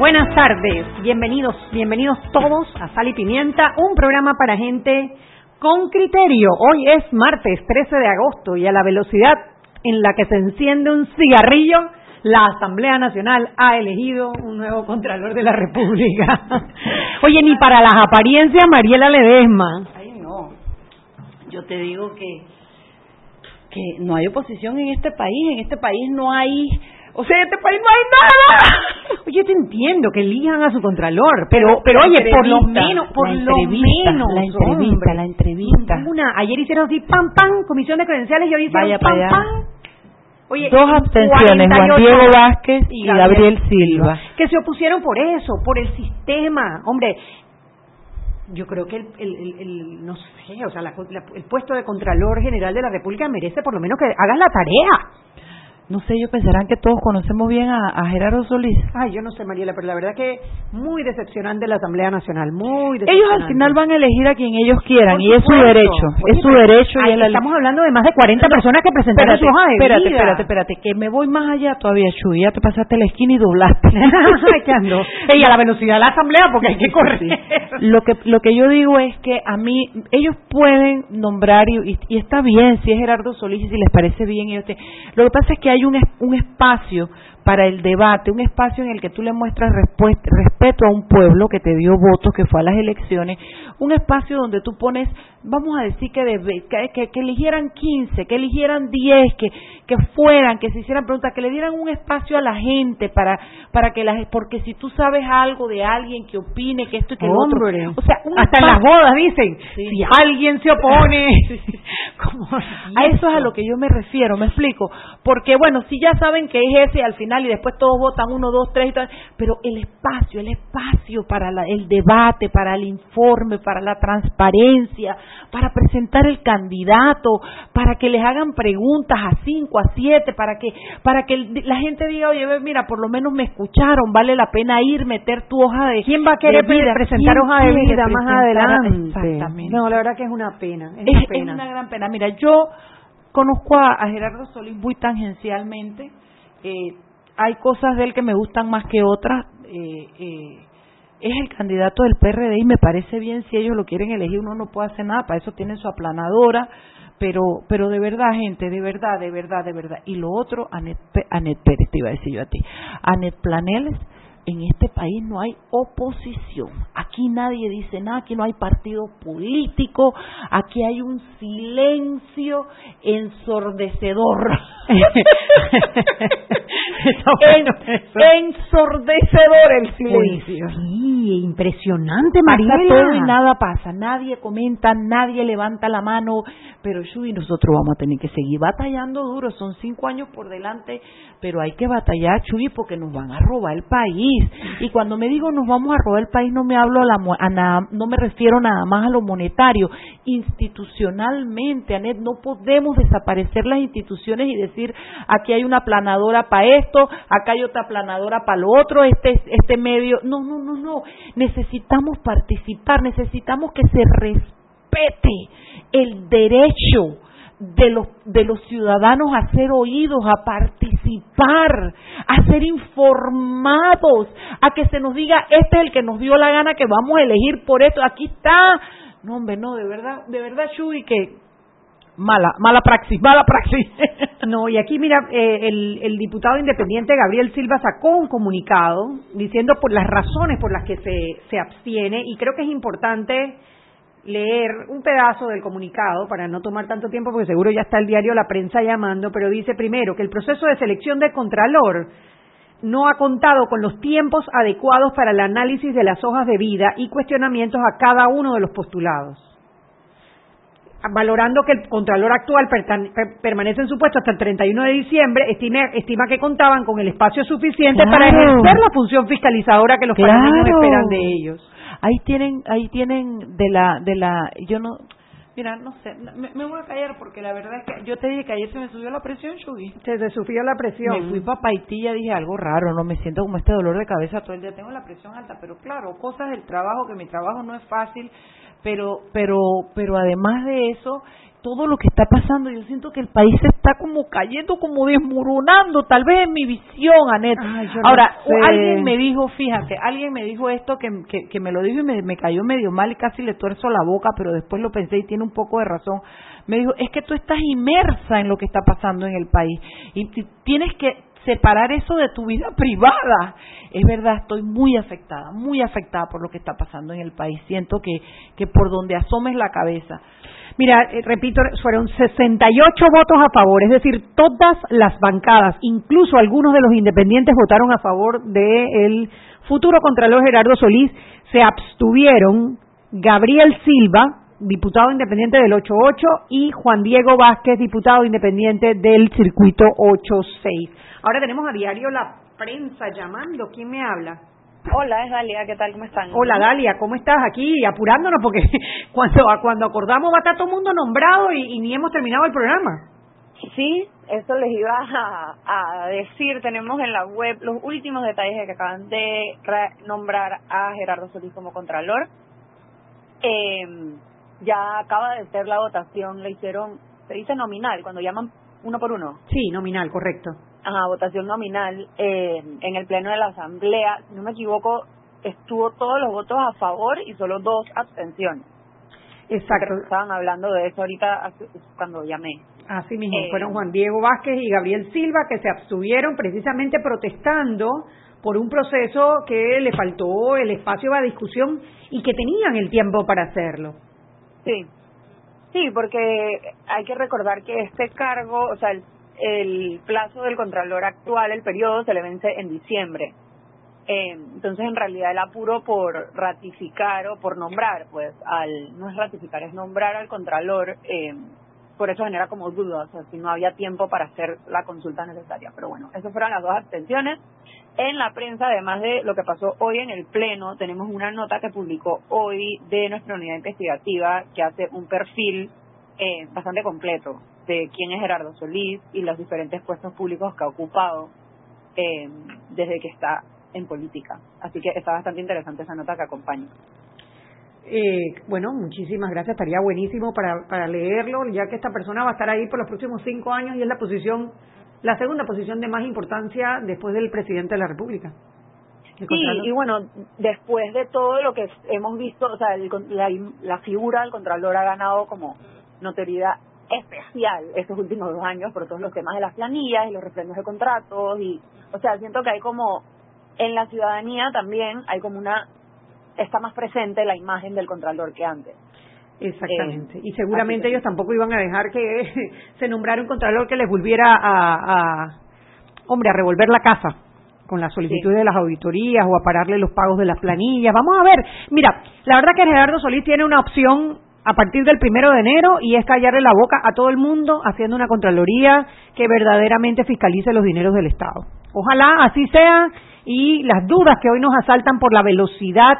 Buenas tardes, bienvenidos, bienvenidos todos a Sal y Pimienta, un programa para gente con criterio. Hoy es martes 13 de agosto y a la velocidad en la que se enciende un cigarrillo, la Asamblea Nacional ha elegido un nuevo Contralor de la República. Oye, ni para las apariencias Mariela Ledesma. Ay, no. Yo te digo que, que no hay oposición en este país. En este país no hay o sea, en este país no hay nada. Oye, te entiendo que elijan a su contralor, pero, pero, oye, por lo menos, por lo menos, la entrevista, la entrevista. Una, ayer hicieron así, pam, pam, comisión de credenciales y hoy hicieron Vaya pam, pam. Oye, Dos abstenciones, Juan 48 Diego Vázquez y Gabriel Silva. Que se opusieron por eso, por el sistema. Hombre, yo creo que el, el, el- el- no sé, o sea, la- la- el puesto de Contralor General de la República merece por lo menos que hagas la tarea. No sé, ellos pensarán que todos conocemos bien a, a Gerardo Solís. Ay, yo no sé, Mariela, pero la verdad que muy decepcionante la Asamblea Nacional, muy Ellos decepcionante. al final van a elegir a quien ellos quieran Por y es su derecho, es su derecho y la Estamos hablando de más de 40 personas que presentaron Espérate, su hoja de espérate, espérate, espérate, que me voy más allá todavía, Chuy, ya te pasaste la esquina y doblaste. Ey, a la velocidad de la Asamblea porque hay que correr. Lo que lo que yo digo es que a mí ellos pueden nombrar y, y- y está bien si es Gerardo Solís y si les parece bien ellos te- lo que pasa es que hay un es- un espacio para el debate, un espacio en el que tú le muestras respeto a un pueblo que te dio votos, que fue a las elecciones, un espacio donde tú pones, vamos a decir que, de- que, que- que eligieran 15, que eligieran 10, que, que fueran, que se hicieran preguntas, que le dieran un espacio a la gente para, para que las, porque si tú sabes algo de alguien que opine que esto y que lo otro, Hombre. o sea, un Hasta en las bodas dicen, Sí. si alguien se opone. ¿Cómo A eso es a lo que yo me refiero, me explico. Porque, bueno, si ya saben que es ese al final y después todos votan uno, dos, tres y tal, pero el espacio, el espacio para la- el debate, para el informe, para la transparencia, para presentar el candidato, para que les hagan preguntas a cinco, a siete, para que, para que la gente diga, oye, mira, por lo menos me escucharon, vale la pena ir, meter tu hoja de ¿Quién va a querer de vida? presentar ¿Quién hoja de vida más adelante? Exactamente. No, la verdad que es una pena. Es, Es, una es pena. una gran pena. Mira, yo conozco a, a Gerardo Solís muy tangencialmente. Eh, hay cosas de él que me gustan más que otras. Eh, eh, es el candidato del PRD y me parece bien si ellos lo quieren elegir, uno no puede hacer nada, para eso tienen su aplanadora, pero pero de verdad, gente, de verdad, de verdad, de verdad. Y lo otro, Anet, Pérez, te iba a decir yo a ti, Anet Planeles, en este país no hay oposición. Aquí nadie dice nada, aquí no hay partido político, aquí hay un silencio ensordecedor. En- ensordecedor el silencio. Pues sí, impresionante, todo y nada pasa, nadie comenta, nadie levanta la mano, pero Shui, nosotros vamos a tener que seguir batallando duro, son cinco años por delante, pero hay que batallar, Chuy, porque nos van a robar el país. Y cuando me digo nos vamos a robar el país, no me hablo a la, a no me refiero nada más a lo monetario, institucionalmente, Anet, no podemos desaparecer las instituciones y decir aquí hay una planadora para esto, acá hay otra planadora para lo otro, este este medio, no, no, no, no, necesitamos participar, necesitamos que se respete el derecho de los de los ciudadanos a ser oídos, a participar, a ser informados, a que se nos diga este es el que nos dio la gana que vamos a elegir por esto, aquí está. No, hombre, no, de verdad, de verdad, Chuy, que mala, mala praxis, mala praxis. No, y aquí mira, eh, el, el diputado independiente Gabriel Silva sacó un comunicado diciendo por las razones por las que se, se abstiene y creo que es importante leer un pedazo del comunicado para no tomar tanto tiempo porque seguro ya está el diario La Prensa llamando, pero dice primero que el proceso de selección de Contralor no ha contado con los tiempos adecuados para el análisis de las hojas de vida y cuestionamientos a cada uno de los postulados. valorando que el Contralor actual permanece en su puesto hasta el 31 de diciembre, estima, estima que contaban con el espacio suficiente para ejercer la función fiscalizadora que los panameños esperan de ellos. Ahí tienen, ahí tienen de la, de la, yo no, Mira, no sé, me, voy a callar porque la verdad es que yo te dije que ayer se me subió la presión, Shugi. Se te subió la presión. Me fui para y dije algo raro, no me siento como este dolor de cabeza todo el día. Tengo la presión alta, pero claro, cosas del trabajo, que mi trabajo no es fácil, pero, pero, pero además de eso, todo lo que está pasando, yo siento que el país se está como cayendo, como desmoronando, tal vez en mi visión, Anet. Ahora, alguien me dijo, fíjate, alguien me dijo esto que, que, me lo dijo y me, me, cayó medio mal y casi le tuerzo la boca, pero después lo pensé y tiene un poco de razón. Me dijo, es que tú estás inmersa en lo que está pasando en el país y tienes que separar eso de tu vida privada. Es verdad, estoy muy afectada, muy afectada por lo que está pasando en el país. Siento que, que por donde asomes la cabeza, Mira, eh, repito, fueron 68 votos a favor, es decir, todas las bancadas, incluso algunos de los independientes votaron a favor del futuro Contralor Gerardo Solís, se abstuvieron Gabriel Silva, diputado independiente del 88, y Juan Diego Vázquez, diputado independiente del circuito 86. Ahora tenemos a diario la prensa llamando. ¿Quién me habla? Hola, es Dalia, ¿qué tal? ¿Cómo están? Hola, Dalia, ¿cómo estás? Aquí apurándonos porque cuando, cuando acordamos va a estar todo el mundo nombrado y, ni hemos terminado el programa. Sí, eso les iba a, decir. Tenemos en la web los últimos detalles de que acaban de nombrar a Gerardo Solís como Contralor. Eh, ya acaba de ser la votación, le hicieron, se dice nominal, cuando llaman uno por uno. Sí, nominal, correcto ajá, votación nominal eh, en el pleno de la asamblea, si no me equivoco, estuvo todos los votos a favor y solo dos abstenciones. Exacto. estaban hablando de eso ahorita cuando llamé. Así mismo, eh, fueron Juan Diego Vázquez y Gabriel Silva que se abstuvieron precisamente protestando por un proceso que le faltó el espacio a discusión y que tenían el tiempo para hacerlo. Sí, sí, porque hay que recordar que este cargo, o sea, el el plazo del Contralor actual, el periodo, se le vence en diciembre. Eh, entonces, en realidad, el apuro por ratificar o por nombrar, pues, al no es ratificar, es nombrar al Contralor, eh, por eso genera como dudas, o sea, si no había tiempo para hacer la consulta necesaria. Pero bueno, esas fueron las dos abstenciones. En la prensa, además de lo que pasó hoy en el Pleno, tenemos una nota que publicó hoy de nuestra unidad investigativa que hace un perfil eh, bastante completo de quién es Gerardo Solís y los diferentes puestos públicos que ha ocupado eh, desde que está en política. Así que está bastante interesante esa nota que acompaña. Eh, bueno, muchísimas gracias. Estaría buenísimo para, para leerlo, ya que esta persona va a estar ahí por los próximos cinco años y es la posición, la segunda posición de más importancia después del presidente de la República. Sí, y bueno, después de todo lo que hemos visto, o sea, la, la figura del Contralor ha ganado como notoriedad especial estos últimos dos años por todos los temas de las planillas y los refrendos de contratos y o sea siento que hay como en la ciudadanía también hay como una está más presente la imagen del contralor que antes Exactamente. Eh, y seguramente ellos tampoco iban a dejar que se nombrara un contralor que les volviera a, a, hombre, a revolver la casa con la solicitud de las auditorías o a pararle los pagos de las planillas. Vamos a ver. Mira, la verdad que Gerardo Solís tiene una opción a partir del primero de enero y es callarle la boca a todo el mundo haciendo una Contraloría que verdaderamente fiscalice los dineros del Estado. Ojalá así sea y las dudas que hoy nos asaltan por la velocidad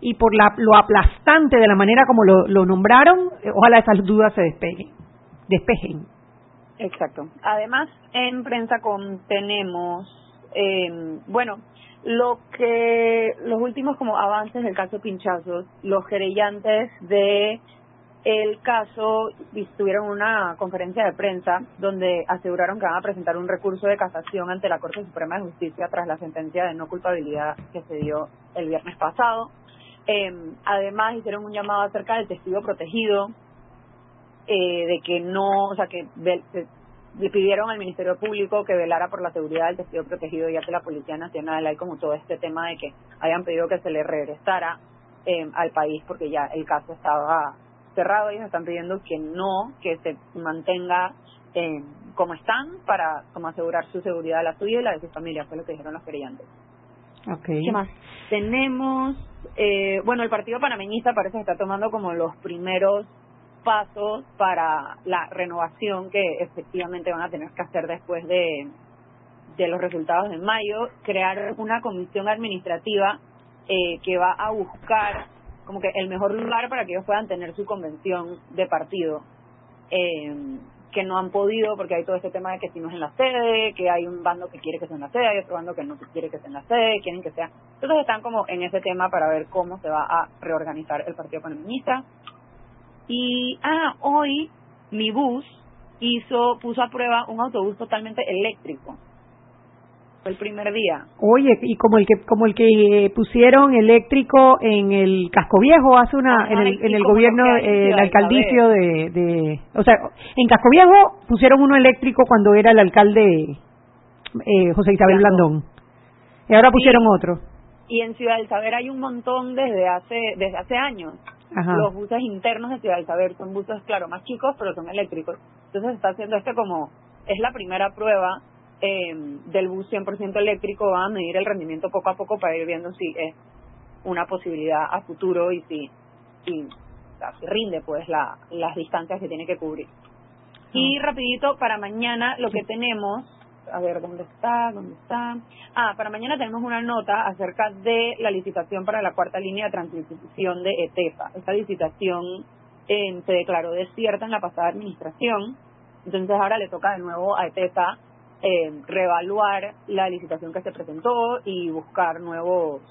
y por la, lo aplastante de la manera como lo, nombraron, eh, ojalá esas dudas se despeguen, despejen. Exacto. Además, en prensa tenemos, eh, bueno, lo que los últimos como avances del caso Pinchazos, los querellantes de el caso tuvieron una conferencia de prensa donde aseguraron que van a presentar un recurso de casación ante la Corte Suprema de Justicia tras la sentencia de no culpabilidad que se dio el viernes pasado. Eh, además hicieron un llamado acerca del testigo protegido, eh, de que no, o sea, que le pidieron al Ministerio Público que velara por la seguridad del testigo protegido, ya que la Policía Nacional hay como todo este tema de que hayan pedido que se le regresara eh, al país porque ya el caso estaba cerrado. Ellos están pidiendo que no, que se mantenga eh, como están para como asegurar su seguridad, la suya y la de su familia, fue lo que dijeron los. Okay. ¿Qué más? Tenemos, eh, bueno, el Partido Panameñista parece que está tomando como los primeros pasos para la renovación que efectivamente van a tener que hacer después de, de los resultados de mayo, crear una comisión administrativa eh, que va a buscar como que el mejor lugar para que ellos puedan tener su convención de partido. Eh, que no han podido porque hay todo este tema de que si no es en la sede, que hay un bando que quiere que sea en la sede, hay otro bando que no quiere que sea en la sede, quieren que sea. Entonces están como en ese tema para ver cómo se va a reorganizar el Partido Economista. Y, ah, hoy mi bus hizo, puso a prueba un autobús totalmente eléctrico el primer día. Oye, y como el que como el que pusieron eléctrico en el Casco Viejo hace una en el, en el gobierno eh, el alcaldicio de, de o sea, en Casco Viejo pusieron uno eléctrico cuando era el alcalde eh, José Isabel Blandón. Y ahora pusieron otro. Y en Ciudad del Saber hay un montón desde hace desde hace años. Los buses internos de Ciudad del Saber son buses, claro, más chicos, pero son eléctricos. Entonces se está haciendo este como, es la primera prueba eh, del bus 100% eléctrico va a medir el rendimiento poco a poco para ir viendo si es una posibilidad a futuro y si, si, rinde pues la, las distancias que tiene que cubrir. Y rapidito, para mañana lo que tenemos, a ver, ¿dónde está? ¿Dónde está? Ah, para mañana tenemos una nota acerca de la licitación para la cuarta línea de transición de ETEFA. Esta licitación eh, se declaró desierta en la pasada administración, entonces ahora le toca de nuevo a ETEFA eh, reevaluar la licitación que se presentó y buscar nuevos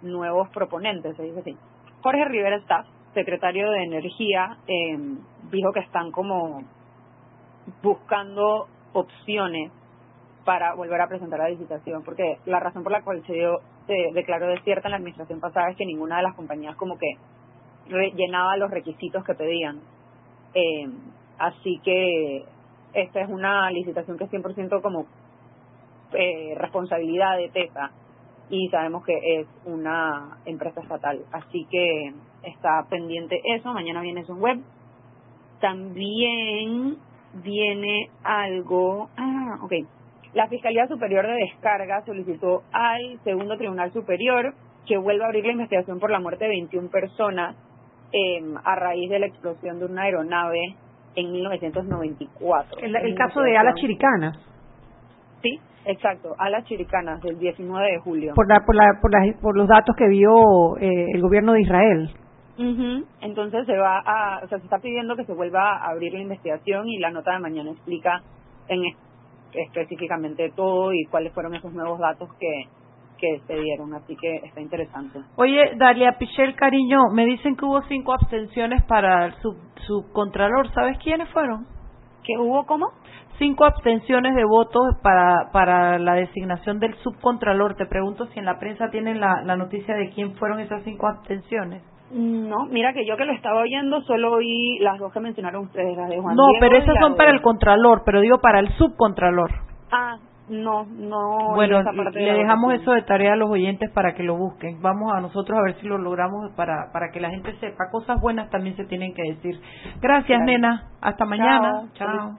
nuevos proponentes, se dice así. Jorge Rivera Staff, secretario de Energía, eh, dijo que están como buscando opciones para volver a presentar la licitación, porque la razón por la cual se, dio, se declaró desierta en la administración pasada es que ninguna de las compañías como que llenaba los requisitos que pedían. Eh, así que esta es una licitación que es 100% como eh, responsabilidad de TESA y sabemos que es una empresa estatal. Así que está pendiente eso. Mañana viene eso web. También viene algo. Ah, ok. La Fiscalía Superior de Descarga solicitó al Segundo Tribunal Superior que vuelva a abrir la investigación por la muerte de 21 personas eh, a raíz de la explosión de una aeronave en 1994. El, el caso de Alas Chiricanas. Sí, exacto, Alas Chiricanas del 19 de julio. Por, la, por, la, por, por los datos que vio eh, el gobierno de Israel. Entonces se va a, o sea, se está pidiendo que se vuelva a abrir la investigación y la nota de mañana explica en específicamente todo y cuáles fueron esos nuevos datos que que se dieron, así que está interesante. Oye, Dalia Pichel, cariño, me dicen que hubo cinco abstenciones para el sub, subcontralor, ¿sabes quiénes fueron? ¿Que hubo cómo? Cinco abstenciones de votos para, para la designación del subcontralor. Te pregunto si en la prensa tienen la, la noticia de quién fueron esas cinco abstenciones. No, mira que yo que lo estaba oyendo solo oí las dos que mencionaron ustedes, las de Juan No, pero esas son para el contralor, pero digo para el subcontralor. Ah, no, no. Bueno, le dejamos eso de tarea a los oyentes para que lo busquen. Vamos a nosotros a ver si lo logramos para, para que la gente sepa. Cosas buenas también se tienen que decir. Gracias, nena. Hasta mañana. Chao.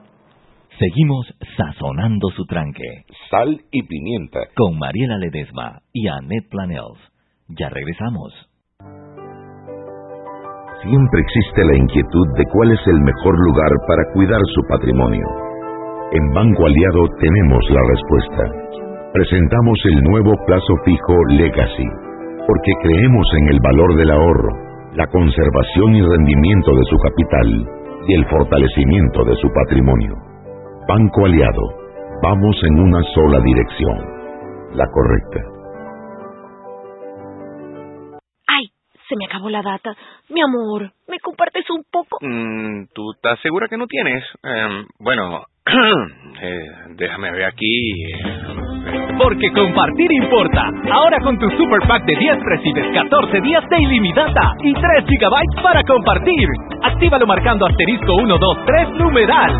Seguimos sazonando su tranque. Sal y pimienta. Con Mariela Ledesma y Annette Planels. Ya regresamos. Siempre existe la inquietud de cuál es el mejor lugar para cuidar su patrimonio. En Banco Aliado tenemos la respuesta. Presentamos el nuevo plazo fijo Legacy, porque creemos en el valor del ahorro, la conservación y rendimiento de su capital y el fortalecimiento de su patrimonio. Banco Aliado, vamos en una sola dirección, la correcta. Ay, se me acabó la data. Mi amor, ¿me compartes un poco? Mm, ¿Tú estás segura que no tienes? Em, bueno, eh, déjame ver aquí. Porque compartir importa. Ahora con tu Super Pack de 10 recibes 14 días de ilimitada y 3 gigabytes para compartir. Actívalo marcando asterisco 123 numeral.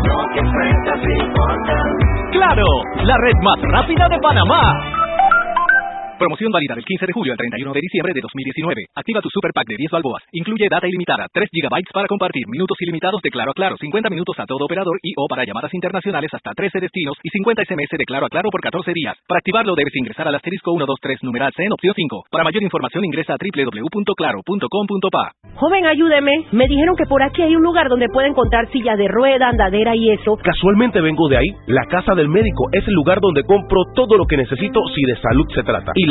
Claro, la red más rápida de Panamá. Promoción válida del 15 de julio al 31 de diciembre de 2019. Activa tu Super Pack de 10 balboas. Incluye data ilimitada, 3 GB para compartir, minutos ilimitados de Claro a Claro, 50 minutos a todo operador y o para llamadas internacionales hasta 13 destinos y 50 SMS de Claro a Claro por 14 días. Para activarlo debes ingresar al asterisco 123 numeral C en opción 5. Para mayor información ingresa a www.claro.com.pa. Joven, ayúdeme. Me dijeron que por aquí hay un lugar donde puede encontrar silla de rueda, andadera y eso. Casualmente vengo de ahí. La casa del médico es el lugar donde compro todo lo que necesito si de salud se trata. Y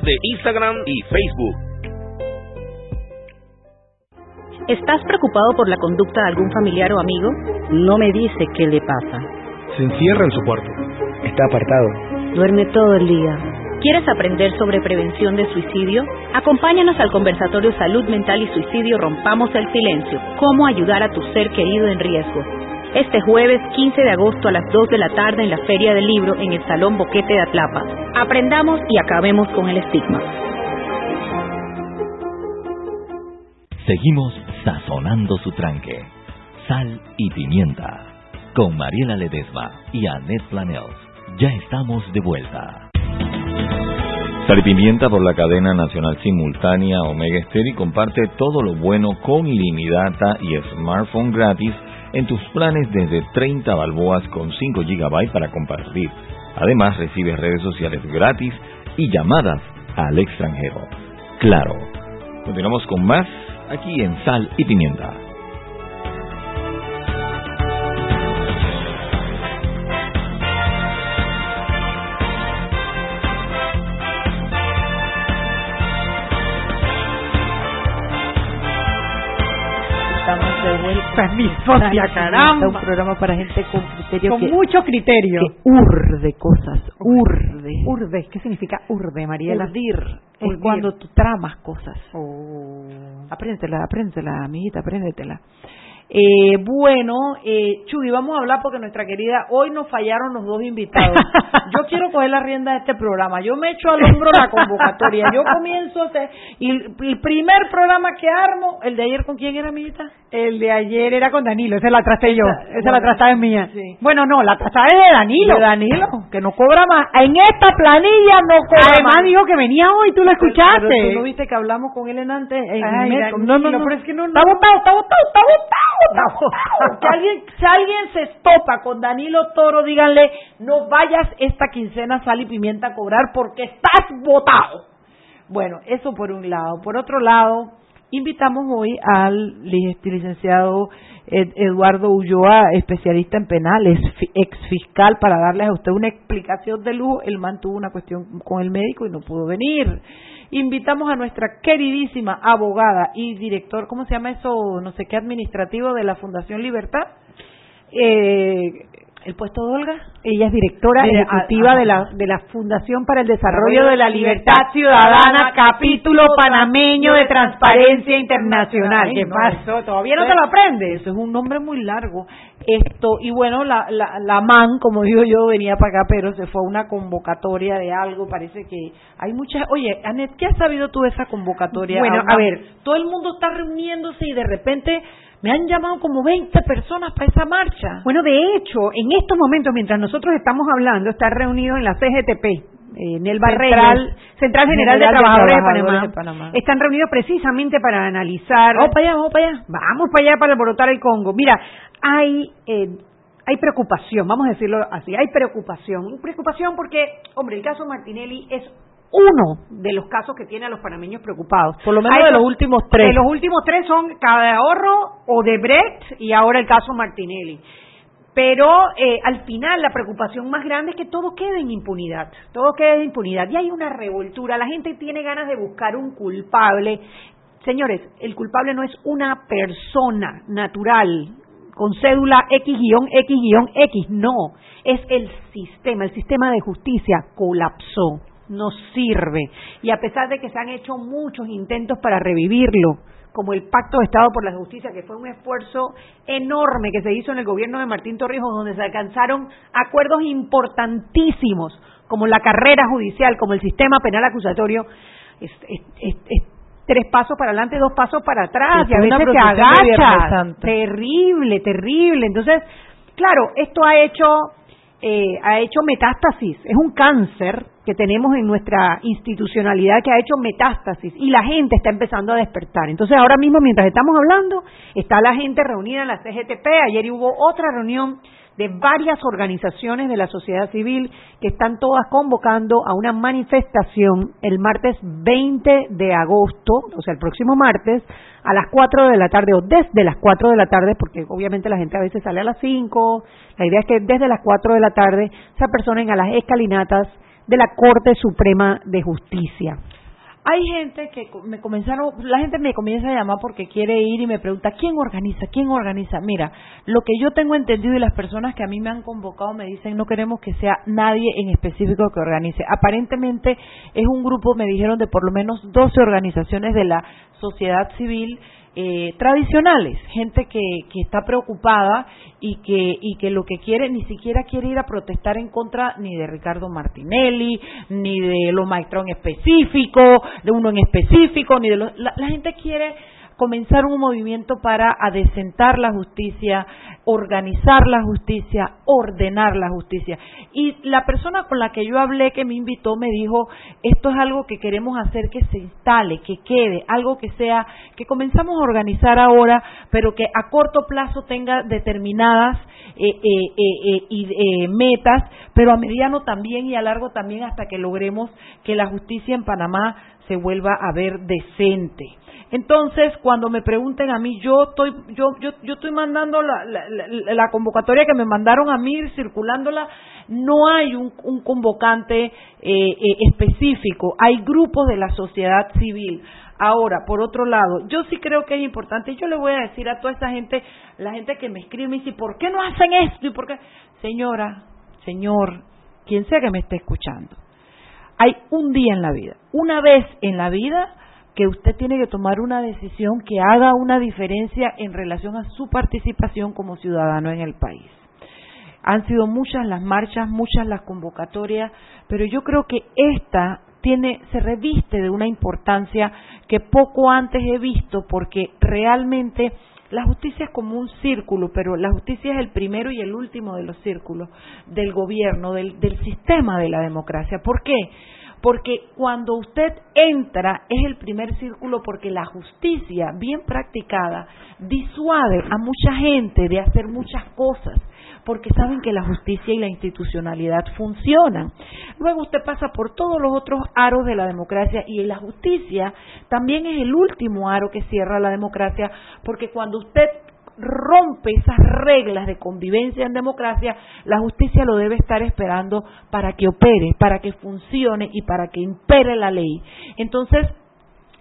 de Instagram y Facebook. ¿Estás preocupado por la conducta de algún familiar o amigo? No me dice qué le pasa. Se encierra en su cuarto. Está apartado. Duerme todo el día. ¿Quieres aprender sobre prevención de suicidio? Acompáñanos al conversatorio Salud Mental y Suicidio Rompamos el Silencio. Cómo ayudar a tu ser querido en riesgo. Este jueves 15 de agosto a las 2 de la tarde en la Feria del Libro en el Salón Boquete de Atlapa. Aprendamos y acabemos con el estigma. Seguimos sazonando su tranque. Sal y pimienta. Con Mariela Ledesma y Annette Planels. Ya estamos de vuelta. Sal y Pimienta por la cadena nacional simultánea Omega Stereo comparte todo lo bueno con ilimitada y smartphone gratis en tus planes desde 30 balboas con 5 GB para compartir. Además, recibes redes sociales gratis y llamadas al extranjero. Claro. Continuamos con más aquí en Sal y Pimienta. De vuelta. mi socia, caramba. Un programa para gente con criterio. Con que- mucho criterio. Que urde cosas. Urde. Urde, ¿qué significa urde, Mariela? Urdir. Es Urdir. cuando tú tramas cosas. Oh. Apréndetela, apréndetela, amiguita, apréndetela. Eh, bueno, eh, Chuy, vamos a hablar porque nuestra querida, hoy nos fallaron los dos invitados. Yo quiero coger la rienda de este programa. Yo me echo al hombro la convocatoria. Yo comienzo a hacer, y el, primer programa que armo, el de ayer, ¿con quién era, amiguita? El de ayer era con Danilo, esa la trasté yo, Esa- la trastada es mía. sí. Bueno, no, la trastada es de Danilo. De Danilo, que no cobra más. En esta planilla no cobra Además más. dijo que venía hoy, tú lo escuchaste. Pero tú no viste que hablamos con él en antes. En Ay. Danilo, no, no, no. pero es que no- está botado, está botado, está botado. Que alguien, si alguien se estopa con Danilo Toro, díganle, no vayas esta quincena sal y pimienta a cobrar porque estás botado. Bueno, eso por un lado. Por otro lado, invitamos hoy al li- licenciado Ed- Eduardo Ulloa, especialista en penales, ex fiscal, para darles a usted una explicación de lujo. Él mantuvo una cuestión con el médico y no pudo venir. Invitamos a nuestra queridísima abogada y director, ¿cómo se llama eso? No sé qué administrativo de la Fundación Libertad. Eh, ¿El puesto de Olga? Ella es directora De- ejecutiva ah, de la, de la Fundación para el Desarrollo de la Libertad Ciudadana, capítulo panameño de Transparencia Internacional. Ay, ¿Qué no, pasó? ¿Todavía no te lo aprendes? Eso es un nombre muy largo. Esto, y bueno, la, la, la MAN, como digo yo, venía para acá, pero se fue a una convocatoria de algo. Parece que hay muchas. Oye, Anet, ¿qué has sabido tú de esa convocatoria? Bueno, a ver. Todo el mundo está reuniéndose y de repente me han llamado como 20 personas para esa marcha. Bueno, de hecho, en estos momentos, mientras nosotros estamos hablando, está reunido en la CGTP, eh, en el Central- Central General, de General de Trabajadores, de, Trabajadores Panamá. de Panamá. Están reunidos precisamente para analizar. Vamos para allá, vamos para allá. Vamos para allá para alborotar el Congo. Mira, hay eh, hay preocupación, vamos a decirlo así, hay preocupación. Preocupación porque, hombre, el caso Martinelli es uno de los casos que tiene a los panameños preocupados. Por lo menos Hay de los últimos tres. De los últimos tres son Cada Ahorro, Odebrecht y ahora el caso Martinelli. Pero eh, al final la preocupación más grande es que todo quede en impunidad, todo quede en impunidad. Y hay una revoltura, la gente tiene ganas de buscar un culpable. Señores, el culpable no es una persona natural con cédula X-X-X, no, es el sistema, el sistema de justicia colapsó. No sirve. Y a pesar de que se han hecho muchos intentos para revivirlo, como el Pacto de Estado por la Justicia, que fue un esfuerzo enorme que se hizo en el gobierno de Martín Torrijos, donde se alcanzaron acuerdos importantísimos, como la carrera judicial, como el sistema penal acusatorio, es, tres pasos para adelante, dos pasos para atrás, y a veces se agacha. Terrible, terrible. Entonces, claro, esto ha hecho eh, ha hecho metástasis, es un cáncer que tenemos en nuestra institucionalidad que ha hecho metástasis y la gente está empezando a despertar. Entonces ahora mismo, mientras estamos hablando, está la gente reunida en la CGTP, ayer hubo otra reunión de varias organizaciones de la sociedad civil que están todas convocando a una manifestación el martes 20 de agosto, o sea, el próximo martes, a las 4 de la tarde o desde las 4 de la tarde, porque obviamente la gente a veces sale a las 5, la idea es que desde las 4 de la tarde se apersonen a las escalinatas de la Corte Suprema de Justicia. Hay gente que me comenzaron, la gente me comienza a llamar porque quiere ir y me pregunta, ¿quién organiza? ¿Quién organiza? Mira, lo que yo tengo entendido y las personas que a mí me han convocado me dicen, no queremos que sea nadie en específico que organice. Aparentemente es un grupo, me dijeron, de por lo menos 12 organizaciones de la sociedad civil eh, tradicionales, gente que, que está preocupada y que, y que lo que quiere, ni siquiera quiere ir a protestar en contra ni de Ricardo Martinelli, ni de lo maestro en específico, de uno en específico, ni de los, la gente quiere comenzar un movimiento para adecentar la justicia, organizar la justicia, ordenar la justicia. Y la persona con la que yo hablé, que me invitó, me dijo, esto es algo que queremos hacer que se instale, que quede, algo que sea, que comenzamos a organizar ahora, pero que a corto plazo tenga determinadas eh, eh, eh, metas, pero a mediano también y a largo también hasta que logremos que la justicia en Panamá se vuelva a ver decente. Entonces, cuando me pregunten a mí, yo estoy, yo, yo, yo estoy mandando la, convocatoria que me mandaron a mí, circulándola, no hay un, un convocante eh, eh, específico, hay grupos de la sociedad civil. Ahora, por otro lado, yo sí creo que es importante, y yo le voy a decir a toda esa gente, la gente que me escribe y dice, ¿por qué no hacen esto? ¿Y por qué? Señora, señor, quien sea que me esté escuchando, hay un día en la vida, una vez en la vida, que usted tiene que tomar una decisión que haga una diferencia en relación a su participación como ciudadano en el país. Han sido muchas las marchas, muchas las convocatorias, pero yo creo que esta tiene, se reviste de una importancia que poco antes he visto porque realmente la justicia es como un círculo, pero la justicia es el primero y el último de los círculos del gobierno, del, del sistema de la democracia. ¿Por qué? Porque cuando usted entra es el primer círculo porque la justicia bien practicada disuade a mucha gente de hacer muchas cosas porque saben que la justicia y la institucionalidad funcionan. Luego usted pasa por todos los otros aros de la democracia y la justicia también es el último aro que cierra la democracia porque cuando usted rompe esas reglas de convivencia en democracia, la justicia lo debe estar esperando para que opere, para que funcione y para que impere la ley. Entonces,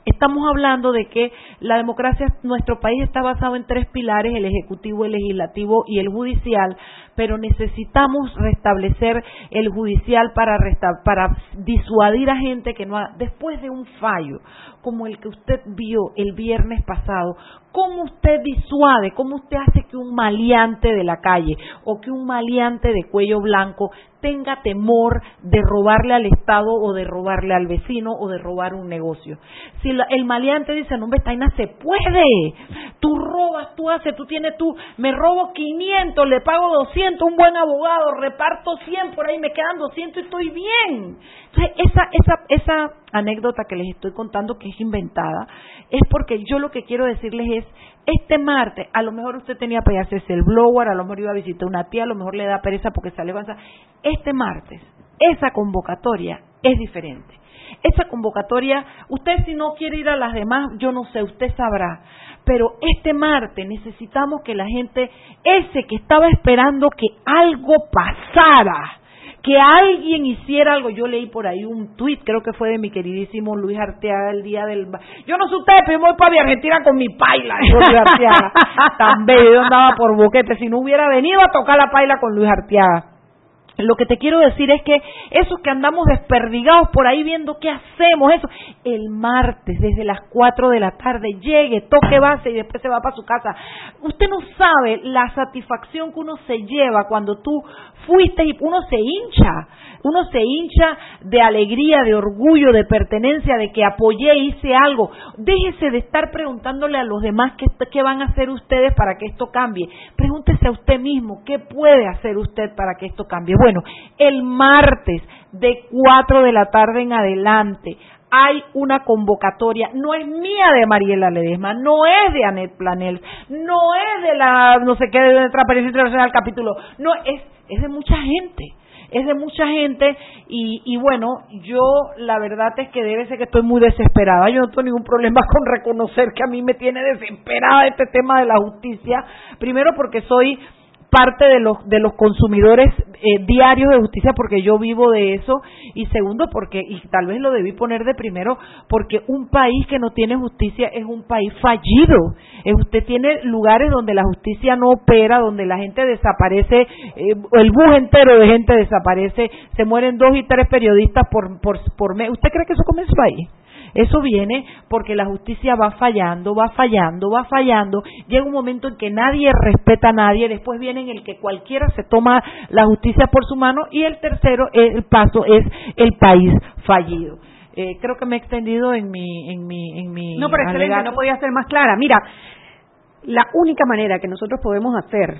Estamos hablando de que la democracia, nuestro país está basado en tres pilares, el ejecutivo, el legislativo y el judicial, pero necesitamos restablecer el judicial para, para disuadir a gente que no ha, después de un fallo como el que usted vio el viernes pasado, ¿cómo usted disuade, cómo usted hace que un maleante de la calle o que un maleante de cuello blanco tenga temor de robarle al Estado o de robarle al vecino o de robar un negocio. Si el maleante dice, no, Bestaina, se puede. Tú robas, tú haces, tú tienes tú, me robo 500, le pago 200, un buen abogado, reparto 100, por ahí me quedan 200 y estoy bien. Entonces, esa, esa, esa anécdota que les estoy contando, que es inventada, es porque yo lo que quiero decirles es, este martes, a lo mejor usted tenía para hacerse el blower, a lo mejor iba a visitar una tía, a lo mejor le da pereza porque se levanta. Este martes, esa convocatoria es diferente. Esa convocatoria, usted si no quiere ir a las demás, yo no sé, usted sabrá. Pero este martes necesitamos que la gente, ese que estaba esperando que algo pasara, que alguien hiciera algo. Yo leí por ahí un tuit, creo que fue de mi queridísimo Luis Arteaga el día del... Yo no sé usted, pero yo voy para Argentina con mi paila, Luis Arteaga. Tan bello, yo andaba por boquete. Si no hubiera venido a tocar la paila con Luis Arteaga. Lo que te quiero decir es que esos que andamos desperdigados por ahí viendo qué hacemos, eso, el martes desde las 4 de la tarde llegue, toque base y después se va para su casa. Usted no sabe la satisfacción que uno se lleva cuando tú fuiste y uno se hincha, uno se hincha de alegría, de orgullo, de pertenencia, de que apoyé, hice algo. Déjese de estar preguntándole a los demás qué, van a hacer ustedes para que esto cambie. Pregúntese a usted mismo qué puede hacer usted para que esto cambie. Bueno, el martes de 4 de la tarde en adelante hay una convocatoria, no es mía de Mariela Ledesma, no es de Anet Planel, no es de la, no sé qué, de Transparencia Internacional capítulo, no, es, es de mucha gente, es de mucha gente y, y bueno, yo la verdad es que debe ser que estoy muy desesperada, yo no tengo ningún problema con reconocer que a mí me tiene desesperada este tema de la justicia, primero porque soy parte de los de los consumidores eh, diarios de justicia porque yo vivo de eso y segundo porque y tal vez lo debí poner de primero porque un país que no tiene justicia es un país fallido. Eh, usted tiene lugares donde la justicia no opera donde la gente desaparece eh, el bus entero de gente desaparece se mueren dos y tres periodistas por por por mes. Usted cree que eso come en su país eso viene porque la justicia va fallando, va fallando, va fallando. Llega un momento en que nadie respeta a nadie, después viene en el que cualquiera se toma la justicia por su mano. Y el tercero, el paso es el país fallido. Eh, creo que me he extendido en mi en mi en mi no pero excelente no podía ser más clara. Mira la única manera que nosotros podemos hacer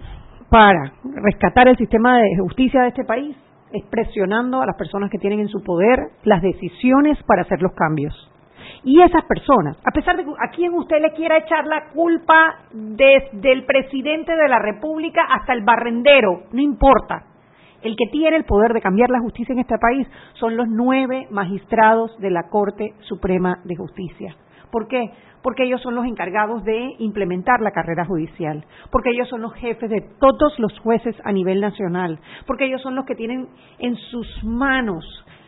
para rescatar el sistema de justicia de este país es presionando a las personas que tienen en su poder las decisiones para hacer los cambios y esas personas, a pesar de que a quien usted le quiera echar la culpa desde el presidente de la República hasta el barrendero, no importa. El que tiene el poder de cambiar la justicia en este país son los nueve magistrados de la Corte Suprema de Justicia. ¿Por qué? Porque ellos son los encargados de implementar la carrera judicial, porque ellos son los jefes de todos los jueces a nivel nacional, porque ellos son los que tienen en sus manos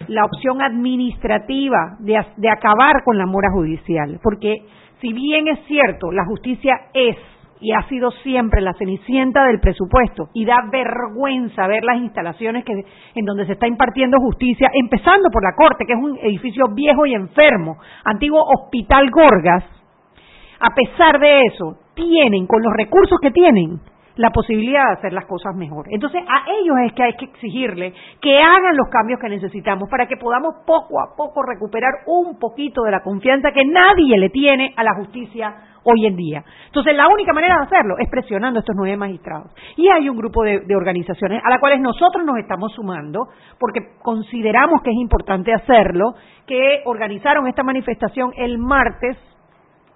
la opción administrativa de, de acabar con la mora judicial, porque si bien es cierto, la justicia es y ha sido siempre la cenicienta del presupuesto y da vergüenza ver las instalaciones que, en donde se está impartiendo justicia, empezando por la Corte, que es un edificio viejo y enfermo, antiguo Hospital Gorgas, a pesar de eso, tienen, con los recursos que tienen, la posibilidad de hacer las cosas mejor. Entonces, a ellos es que hay que exigirle que hagan los cambios que necesitamos para que podamos poco a poco recuperar un poquito de la confianza que nadie le tiene a la justicia hoy en día. Entonces, la única manera de hacerlo es presionando a estos nueve magistrados. Y hay un grupo de, de organizaciones a las cuales nosotros nos estamos sumando, porque consideramos que es importante hacerlo, que organizaron esta manifestación el martes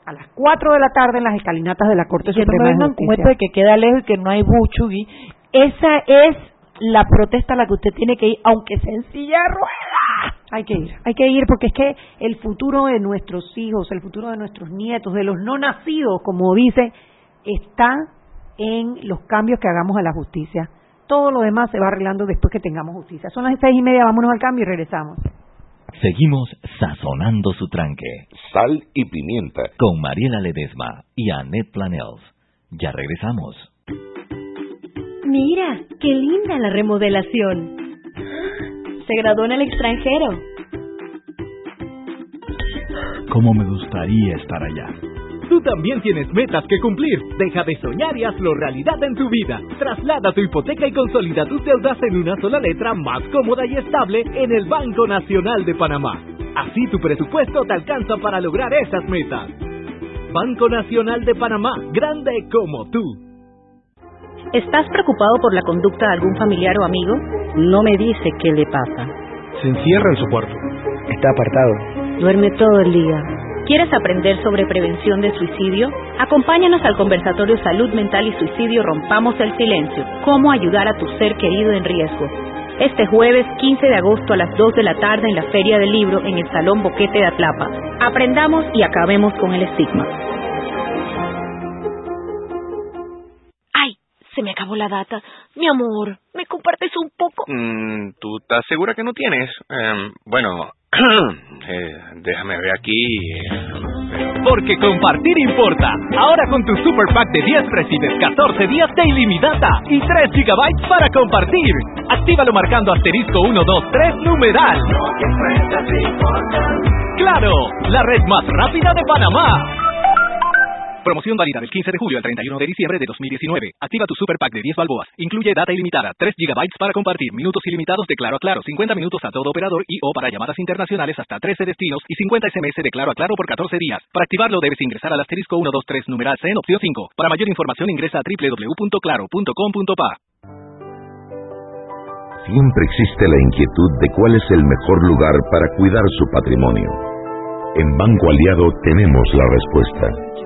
a las 4 de la tarde en las escalinatas de la Corte Suprema no de Justicia. de que queda lejos y que no hay buchugui. Esa es la protesta a la que usted tiene que ir, aunque sea en silla rueda. Hay que ir, hay que ir porque es que el futuro de nuestros hijos, el futuro de nuestros nietos, de los no nacidos, como dice, está en los cambios que hagamos a la justicia. Todo lo demás se va arreglando después que tengamos justicia. Son las seis y media, vámonos al cambio y regresamos. Seguimos sazonando su tranque. Sal y pimienta. Con Mariela Ledesma y Annette Planels. Ya regresamos. Mira, qué linda la remodelación. Se graduó en el extranjero. Cómo me gustaría estar allá. Tú también tienes metas que cumplir. Deja de soñar y hazlo realidad en tu vida. Traslada tu hipoteca y consolida tus deudas en una sola letra más cómoda y estable en el Banco Nacional de Panamá. Así tu presupuesto te alcanza para lograr esas metas. Banco Nacional de Panamá, grande como tú. ¿Estás preocupado por la conducta de algún familiar o amigo? No me dice qué le pasa. Se encierra en su cuarto. Está apartado. Duerme todo el día ¿Quieres aprender sobre prevención de suicidio? Acompáñanos al conversatorio Salud Mental y Suicidio Rompamos el Silencio. Cómo ayudar a tu ser querido en riesgo. Este jueves 15 de agosto a las 2 de la tarde en la Feria del Libro en el Salón Boquete de Atlapa. Aprendamos y acabemos con el estigma. Se me acabó la data. Mi amor, ¿me compartes un poco? Mm, ¿Tú estás segura que no tienes? Em, bueno, eh, déjame ver aquí. Eh, porque compartir importa. Ahora con tu Super Pack de 10 recibes 14 días de ilimitada y 3 GB para compartir. Actívalo marcando asterisco 123 numeral. ¡Claro! La red más rápida de Panamá. Promoción válida del 15 de julio al 31 de diciembre de 2019. Activa tu super pack de 10 balboas. Incluye data ilimitada, 3 GB para compartir, minutos ilimitados de claro a claro, 50 minutos a todo operador y o para llamadas internacionales hasta 13 destinos y 50 SMS de claro a claro por 14 días. Para activarlo debes ingresar al asterisco 123 numeral C en opción 5. Para mayor información ingresa a www.claro.com.pa. Siempre existe la inquietud de cuál es el mejor lugar para cuidar su patrimonio. En Banco Aliado tenemos la respuesta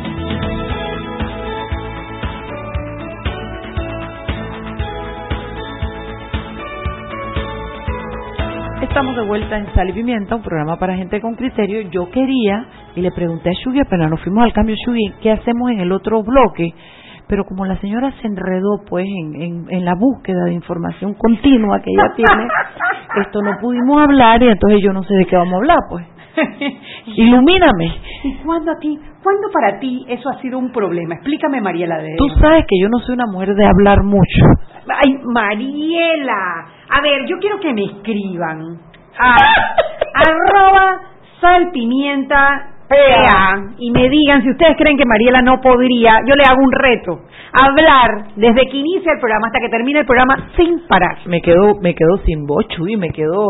Estamos de vuelta en Sal y Pimienta, un programa para gente con criterio. Yo quería, y le pregunté a Shugi, pero nos fuimos al cambio, Shugi, ¿qué hacemos en el otro bloque? Pero como la señora se enredó pues en, en, la búsqueda de información continua que ella tiene, esto no pudimos hablar y entonces yo no sé de qué vamos a hablar, pues. Ilumíname. ¿Y cuándo a ti, cuándo para ti eso ha sido un problema? Explícame, Mariela. De Tú sabes que yo no soy una mujer de hablar mucho. Ay, Mariela. A ver, yo quiero que me escriban. A, arroba salpimienta y me digan si ustedes creen que Mariela no podría, yo le hago un reto hablar desde que inicia el programa hasta que termine el programa sin parar. Me quedo, me quedo sin voz, Chuy, me quedo,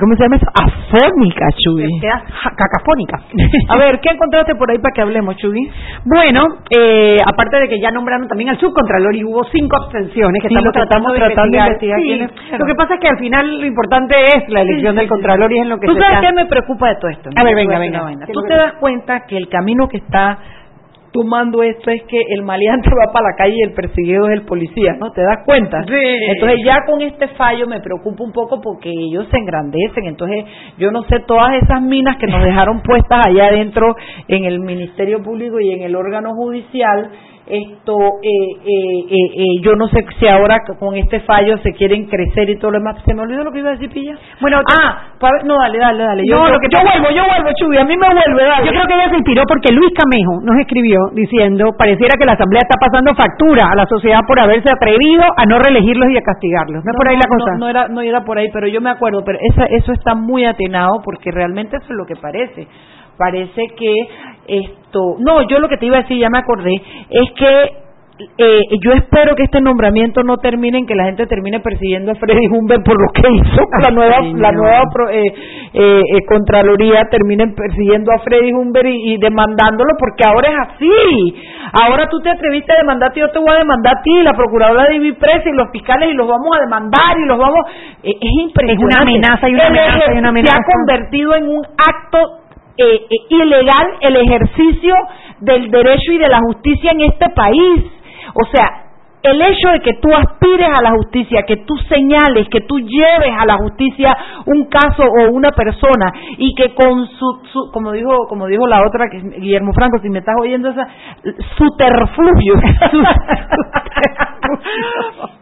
¿cómo se llama eso? Afónica, Chuy. quedas cacafónica. A ver, ¿qué encontraste por ahí para que hablemos, Chuy? Bueno, eh, aparte de que ya nombraron también al subcontralor y hubo cinco abstenciones que estamos tratando, de investigar. lo que pasa es que al final lo importante es la elección del contralor y es en lo que ¿Tú sabes qué me preocupa de todo esto? A ver, venga, venga. Tú te das cuenta que el camino que está tomando esto es que el maleante va para la calle y el perseguido es el policía, ¿no? ¿Te das cuenta? Sí. Entonces ya con este fallo me preocupa un poco porque ellos se engrandecen, entonces yo no sé todas esas minas que nos dejaron puestas allá adentro en el Ministerio Público y en el órgano judicial, esto eh, eh, eh, yo no sé si ahora con este fallo se quieren crecer y todo lo demás. Se me olvidó lo que iba a decir pilla. Bueno ah no dale dale dale. Yo, vuelvo yo vuelvo Chubi a mí me vuelve dale. Yo creo que ella se inspiró porque Luis Camejo nos escribió diciendo pareciera que la asamblea está pasando factura a la sociedad por haberse atrevido a no reelegirlos y a castigarlos no, es por ahí la cosa no, era no era por ahí pero yo me acuerdo pero esa, eso está muy atenado porque realmente eso es lo que parece. Parece que esto, no, yo lo que te iba a decir, ya me acordé, es que eh, yo espero que este nombramiento no termine en que la gente termine persiguiendo a Freddy Humbert por lo que hizo la nueva la nueva eh, eh, contraloría terminen persiguiendo a Freddy Humbert y, demandándolo porque ahora es así. Ahora tú te atreviste a demandar y yo te voy a demandar a ti la procuradora de Ibipresa y los fiscales y los vamos a demandar y los vamos es impresionante es una amenaza y una amenaza, y una amenaza. se ha convertido en un acto eh, eh, ilegal el ejercicio del derecho y de la justicia en este país. O sea, el hecho de que tú aspires a la justicia, que tú señales, que tú lleves a la justicia un caso o una persona y que con su, como dijo como dijo la otra que Guillermo Franco, si me estás oyendo esa subterfugios,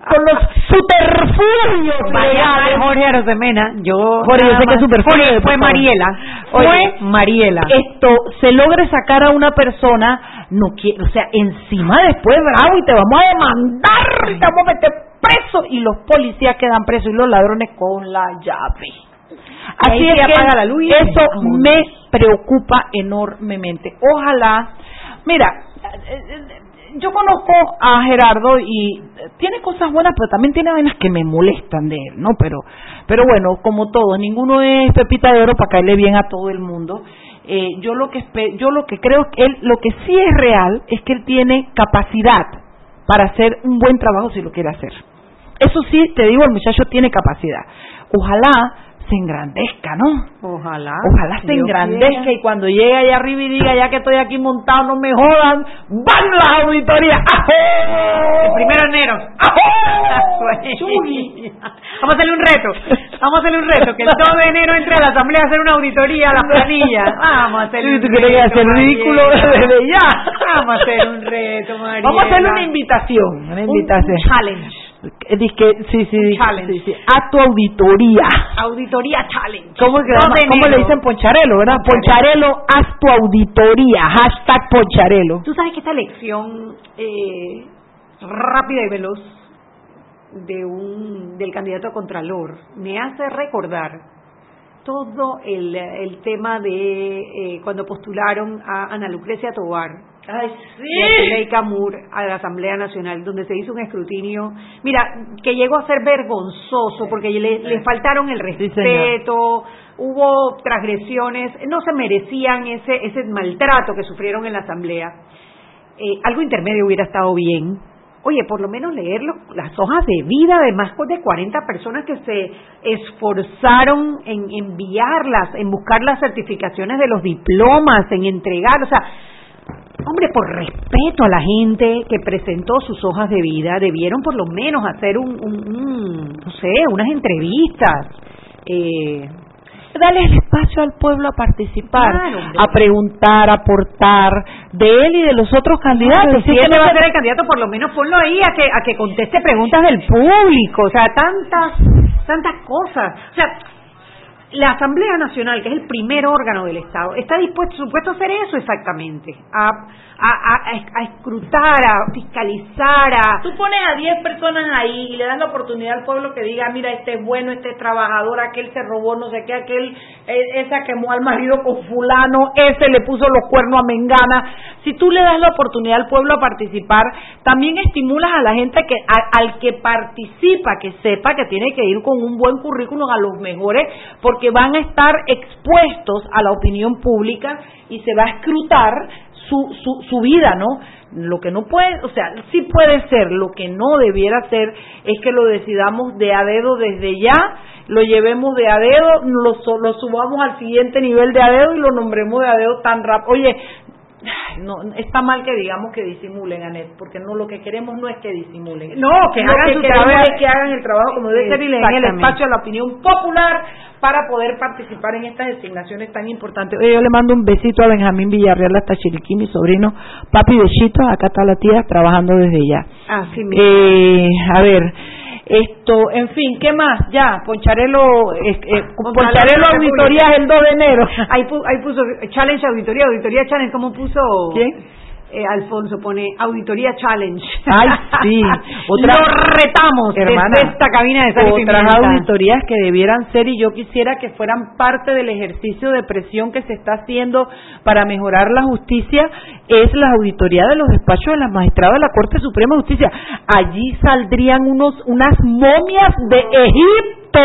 con los subterfugios legales. Jorge Arosemena, yo Jorge, yo sé que superfugio fue Mariela, fue Mariela. Esto se logre sacar a una persona no quiere, o sea, encima después bravo y te vamos a demandar, te vamos a meter preso y los policías quedan presos y los ladrones con la llave. Así es que la luz eso me preocupa enormemente. Ojalá, mira, yo conozco a Gerardo y tiene cosas buenas, pero también tiene vainas que me molestan de él, ¿no? Pero, pero bueno, como todo, ninguno es pepita de oro para caerle bien a todo el mundo. Eh, yo lo que yo lo que creo que él, lo que sí es real es que él tiene capacidad para hacer un buen trabajo si lo quiere hacer. Eso sí, te digo, el muchacho tiene capacidad. Ojalá se engrandezca, ¿no? Ojalá. Ojalá se engrandezca y cuando llegue allá arriba y diga, ya que estoy aquí montado, no me jodan, ¡van las auditorías! El primero de enero. Vamos a hacerle un reto. Vamos a hacerle un reto. Que el 2 de enero entre a la asamblea a hacer una auditoría a las planillas. Vamos a hacerle un ¿Tú crees hacer ridículo desde ya? Vamos a hacer un reto, María. Vamos a hacerle una invitación. Una invitación. Un challenge. Dice, sí, sí, challenge. sí, sí. A tu auditoría. Auditoría challenge. ¿Cómo, que ¿cómo le dicen Poncharelo, verdad? Poncharelo, haz tu auditoría. Hashtag Poncharelo. Tú sabes que esta elección eh, rápida y veloz de un del candidato a Contralor me hace recordar todo el, el tema de eh, cuando postularon a Ana Lucrecia Tobar Ay, a Camur a la Asamblea Nacional, donde se hizo un escrutinio, mira, que llegó a ser vergonzoso porque le, le faltaron el respeto, hubo transgresiones, no se merecían ese, ese maltrato que sufrieron en la Asamblea. Eh, algo intermedio hubiera estado bien, oye, por lo menos leer las hojas de vida de más de 40 personas que se esforzaron en enviarlas, en buscar las certificaciones de los diplomas, en entregar, o sea, hombre, por respeto a la gente que presentó sus hojas de vida, debieron por lo menos hacer un, un, no sé, unas entrevistas. Eh, Dale el espacio al pueblo a participar, a preguntar, a aportar de él y de los otros candidatos. si él va a ser el candidato, por lo menos ponlo ahí a que a que conteste preguntas del público, o sea, tantas tantas cosas. O sea, la Asamblea Nacional, que es el primer órgano del Estado, está dispuesto, supuesto a hacer eso exactamente, a, a, a, escrutar, a fiscalizar, a... Tú pones a 10 personas ahí y le das la oportunidad al pueblo que diga, mira, este es bueno, este es trabajador, aquel se robó, no sé qué, aquel, eh, esa quemó al marido con fulano, ese le puso los cuernos a Mengana. Si tú le das la oportunidad al pueblo a participar, también estimulas a la gente que al que participa, que sepa que tiene que ir con un buen currículum a los mejores, porque que van a estar expuestos a la opinión pública y se va a escrutar su, su, su vida, ¿no? Lo que no puede, o sea, sí puede ser, lo que no debiera ser es que lo decidamos de a dedo desde ya, lo llevemos de a dedo, lo, lo subamos al siguiente nivel de a dedo y lo nombremos de a dedo tan rápido. Oye, no está mal que digamos que disimulen Anet porque no lo que queremos no es que disimulen. No que lo hagan que su trabajo. es que hagan el trabajo como debe ser y le den el espacio a la opinión popular para poder participar en estas designaciones tan importantes. Oye, yo le mando un besito a Benjamín Villarreal hasta Chiriquí mi sobrino. Papi besitos. Acá está la tía trabajando desde ya. Ah, sí, eh, a ver esto, en fin, ¿qué más? Ya, Poncharelo, eh, Poncharelo Auditoría el 2 de enero. Ahí, ahí puso Challenge Auditoría, Auditoría Challenge, ¿cómo puso? ¿Quién? Eh, Alfonso pone Auditoría Challenge. Ay, sí. Otra, Lo retamos hermana, desde esta cabina de Sal Otras auditorías que debieran ser y yo quisiera que fueran parte del ejercicio de presión que se está haciendo para mejorar la justicia es la auditoría de los despachos de las magistrados de la Corte Suprema de Justicia. Allí saldrían unos unas momias de Egipto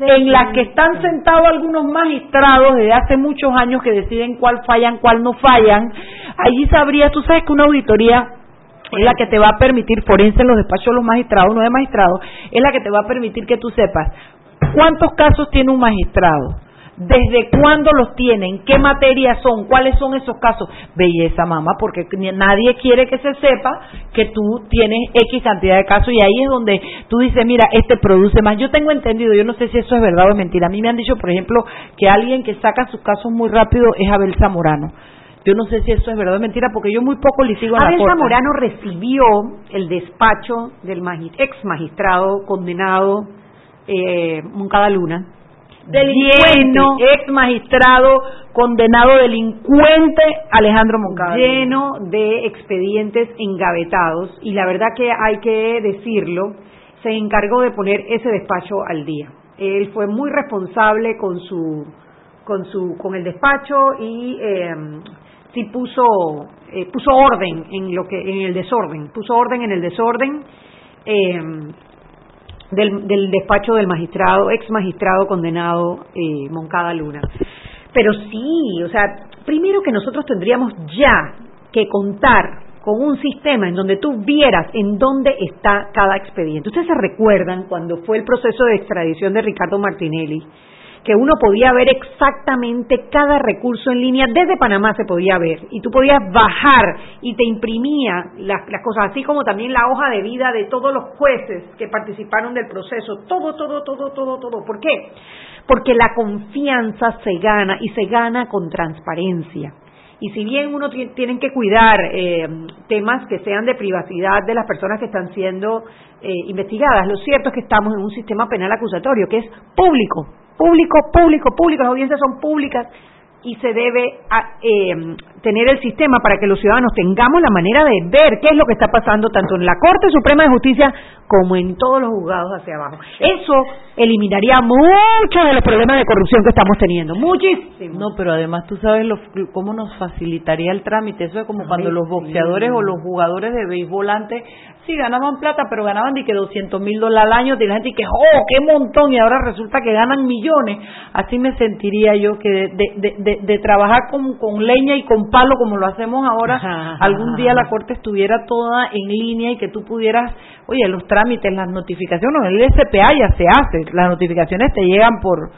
en las que están sentados algunos magistrados desde hace muchos años que deciden cuál fallan, cuál no fallan. Allí sabría, tú sabes que una auditoría es la que te va a permitir, forense en los despachos de los magistrados, no de magistrados, es la que te va a permitir que tú sepas cuántos casos tiene un magistrado, ¿Desde cuándo los tienen? ¿Qué materias son? ¿Cuáles son esos casos? Belleza, mamá, porque nadie quiere que se sepa que tú tienes X cantidad de casos y ahí es donde tú dices, mira, este produce más. Yo tengo entendido, yo no sé si eso es verdad o es mentira. A mí me han dicho, por ejemplo, que alguien que saca sus casos muy rápido es Abel Zamorano. Yo no sé si eso es verdad o mentira, porque yo muy poco le sigo a Abel la Zamorano recibió el despacho del ex magistrado condenado eh, Moncada Luna delincuente, ex magistrado, condenado delincuente Alejandro Moncada. Lleno de expedientes engavetados y la verdad que hay que decirlo, se encargó de poner ese despacho al día. Él fue muy responsable con su con su con el despacho y eh, sí puso eh, puso orden en lo que en el desorden, puso orden en el desorden eh, del, del despacho del magistrado, ex magistrado condenado eh, Moncada Luna. Pero sí, o sea, primero que nosotros tendríamos ya que contar con un sistema en donde tú vieras en dónde está cada expediente. Ustedes se recuerdan cuando fue el proceso de extradición de Ricardo Martinelli, que uno podía ver exactamente cada recurso en línea, desde Panamá se podía ver, y tú podías bajar y te imprimía las, las, cosas, así como también la hoja de vida de todos los jueces que participaron del proceso, todo, todo, todo, todo, todo. ¿Por qué? Porque la confianza se gana y se gana con transparencia. Y si bien uno tiene que cuidar eh, temas que sean de privacidad de las personas que están siendo eh, investigadas, lo cierto es que estamos en un sistema penal acusatorio que es público, público, público, público, las audiencias son públicas y se debe eh, tener el sistema para que los ciudadanos tengamos la manera de ver qué es lo que está pasando tanto en la Corte Suprema de Justicia como en todos los juzgados hacia abajo. Eso eliminaría muchos de los problemas de corrupción que estamos teniendo, muchísimo. No, pero además tú sabes lo, cómo nos facilitaría el trámite. Eso es como cuando los boxeadores o los jugadores de béisbol antes sí ganaban plata, pero ganaban de que 200 mil dólares al año, y la gente que, oh, qué montón, y ahora resulta que ganan millones. Así me sentiría yo que de, de, de, trabajar con, con, leña y con palo como lo hacemos ahora, algún día la corte estuviera toda en línea y que tú pudieras, oye, los trámites, las notificaciones, el SPA ya se hace, las notificaciones te llegan por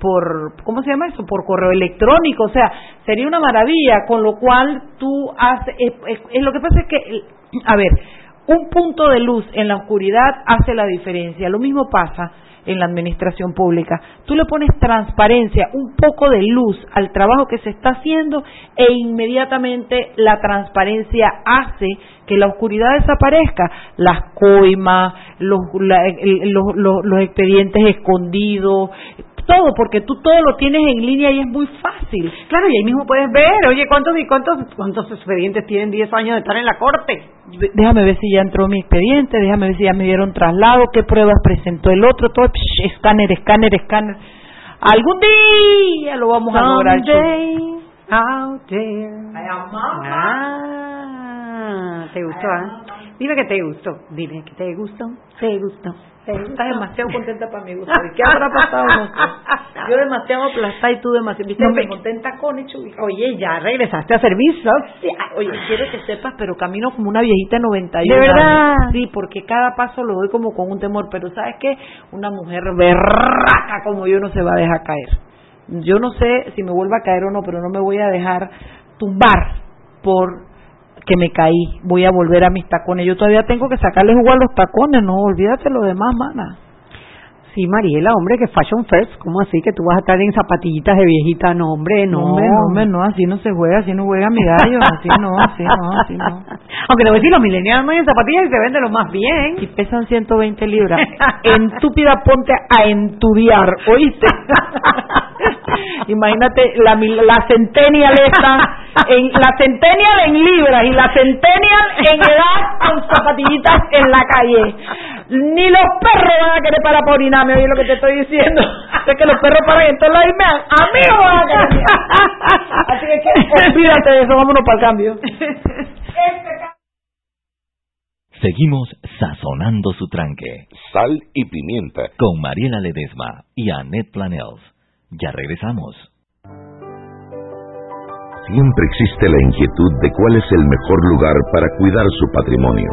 por, ¿cómo se llama eso? Por correo electrónico, o sea, sería una maravilla, con lo cual tú haces, es, lo que pasa es que, a ver, un punto de luz en la oscuridad hace la diferencia. Lo mismo pasa en la administración pública. Tú le pones transparencia, un poco de luz al trabajo que se está haciendo e inmediatamente la transparencia hace que la oscuridad desaparezca. Las coimas, los, los, los expedientes escondidos, todo, porque tú todo lo tienes en línea y es muy fácil. Claro, y ahí mismo puedes ver, oye, ¿cuántos y cuántos, cuántos expedientes tienen 10 años de estar en la corte? Déjame ver si ya entró mi expediente, déjame ver si ya me dieron traslado, qué pruebas presentó el otro, todo, escáner, escáner, escáner. Algún día lo vamos a lograr. Out there. Ah, te gustó, ¿eh? Dime que te gustó, dime que te gustó, te gustó. Estás demasiado contenta para mi gusto. qué habrá pasado? Yo demasiado aplastada y tú demasiado. ¿Viste? No me contenta con hecho. Oye, ya regresaste a servicio. Oye, quiero que sepas, pero camino como una viejita de 91 ¿De verdad? Sí, porque cada paso lo doy como con un temor. Pero ¿sabes qué? Una mujer berraca como yo no se va a dejar caer. Yo no sé si me vuelva a caer o no, pero no me voy a dejar tumbar por que me caí, voy a volver a mis tacones. Yo todavía tengo que sacarle jugo a los tacones, no, olvídate lo demás, mana. Sí, Mariela, hombre, que Fashion First, ¿cómo así que tú vas a estar en zapatillitas de viejita? No, hombre, no. Hombre, no, hombre, no, así no se juega, así no juega mi gallo, así no, así no, así no. Aunque te voy a decir, los millennials no hay en zapatillas y se venden lo más bien. Y pesan 120 libras. Entúpida, ponte a entudiar, ¿oíste? Imagínate la, la centennial esta, en, la centennial en libras y la centennial en edad con zapatillitas en la calle. Ni los perros van a querer para por orinarme, oye lo que te estoy diciendo. Es que los perros paran en todos lados y me a mí no van a querer. Así que olvídate de eso, vámonos para el cambio. Seguimos sazonando su tranque. Sal y pimienta. Con Mariela Ledesma y Annette Planels. Ya regresamos. Siempre existe la inquietud de cuál es el mejor lugar para cuidar su patrimonio.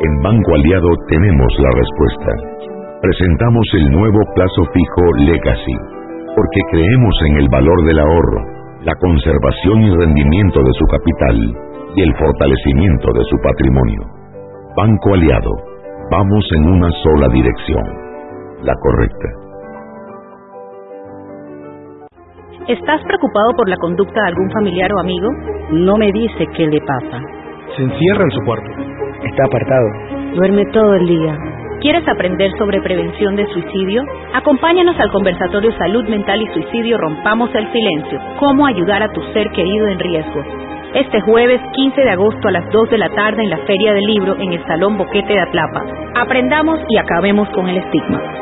En Banco Aliado tenemos la respuesta. Presentamos el nuevo plazo fijo Legacy, porque creemos en el valor del ahorro, la conservación y rendimiento de su capital y el fortalecimiento de su patrimonio. Banco Aliado, vamos en una sola dirección, la correcta. ¿Estás preocupado por la conducta de algún familiar o amigo? No me dice qué le pasa. Se encierra en su cuarto. Está apartado. Duerme todo el día. ¿Quieres aprender sobre prevención de suicidio? Acompáñanos al conversatorio Salud Mental y Suicidio Rompamos el Silencio. Cómo ayudar a tu ser querido en riesgo. Este jueves 15 de agosto a las 2 de la tarde en la Feria del Libro en el Salón Boquete de Atlapa. Aprendamos y acabemos con el estigma.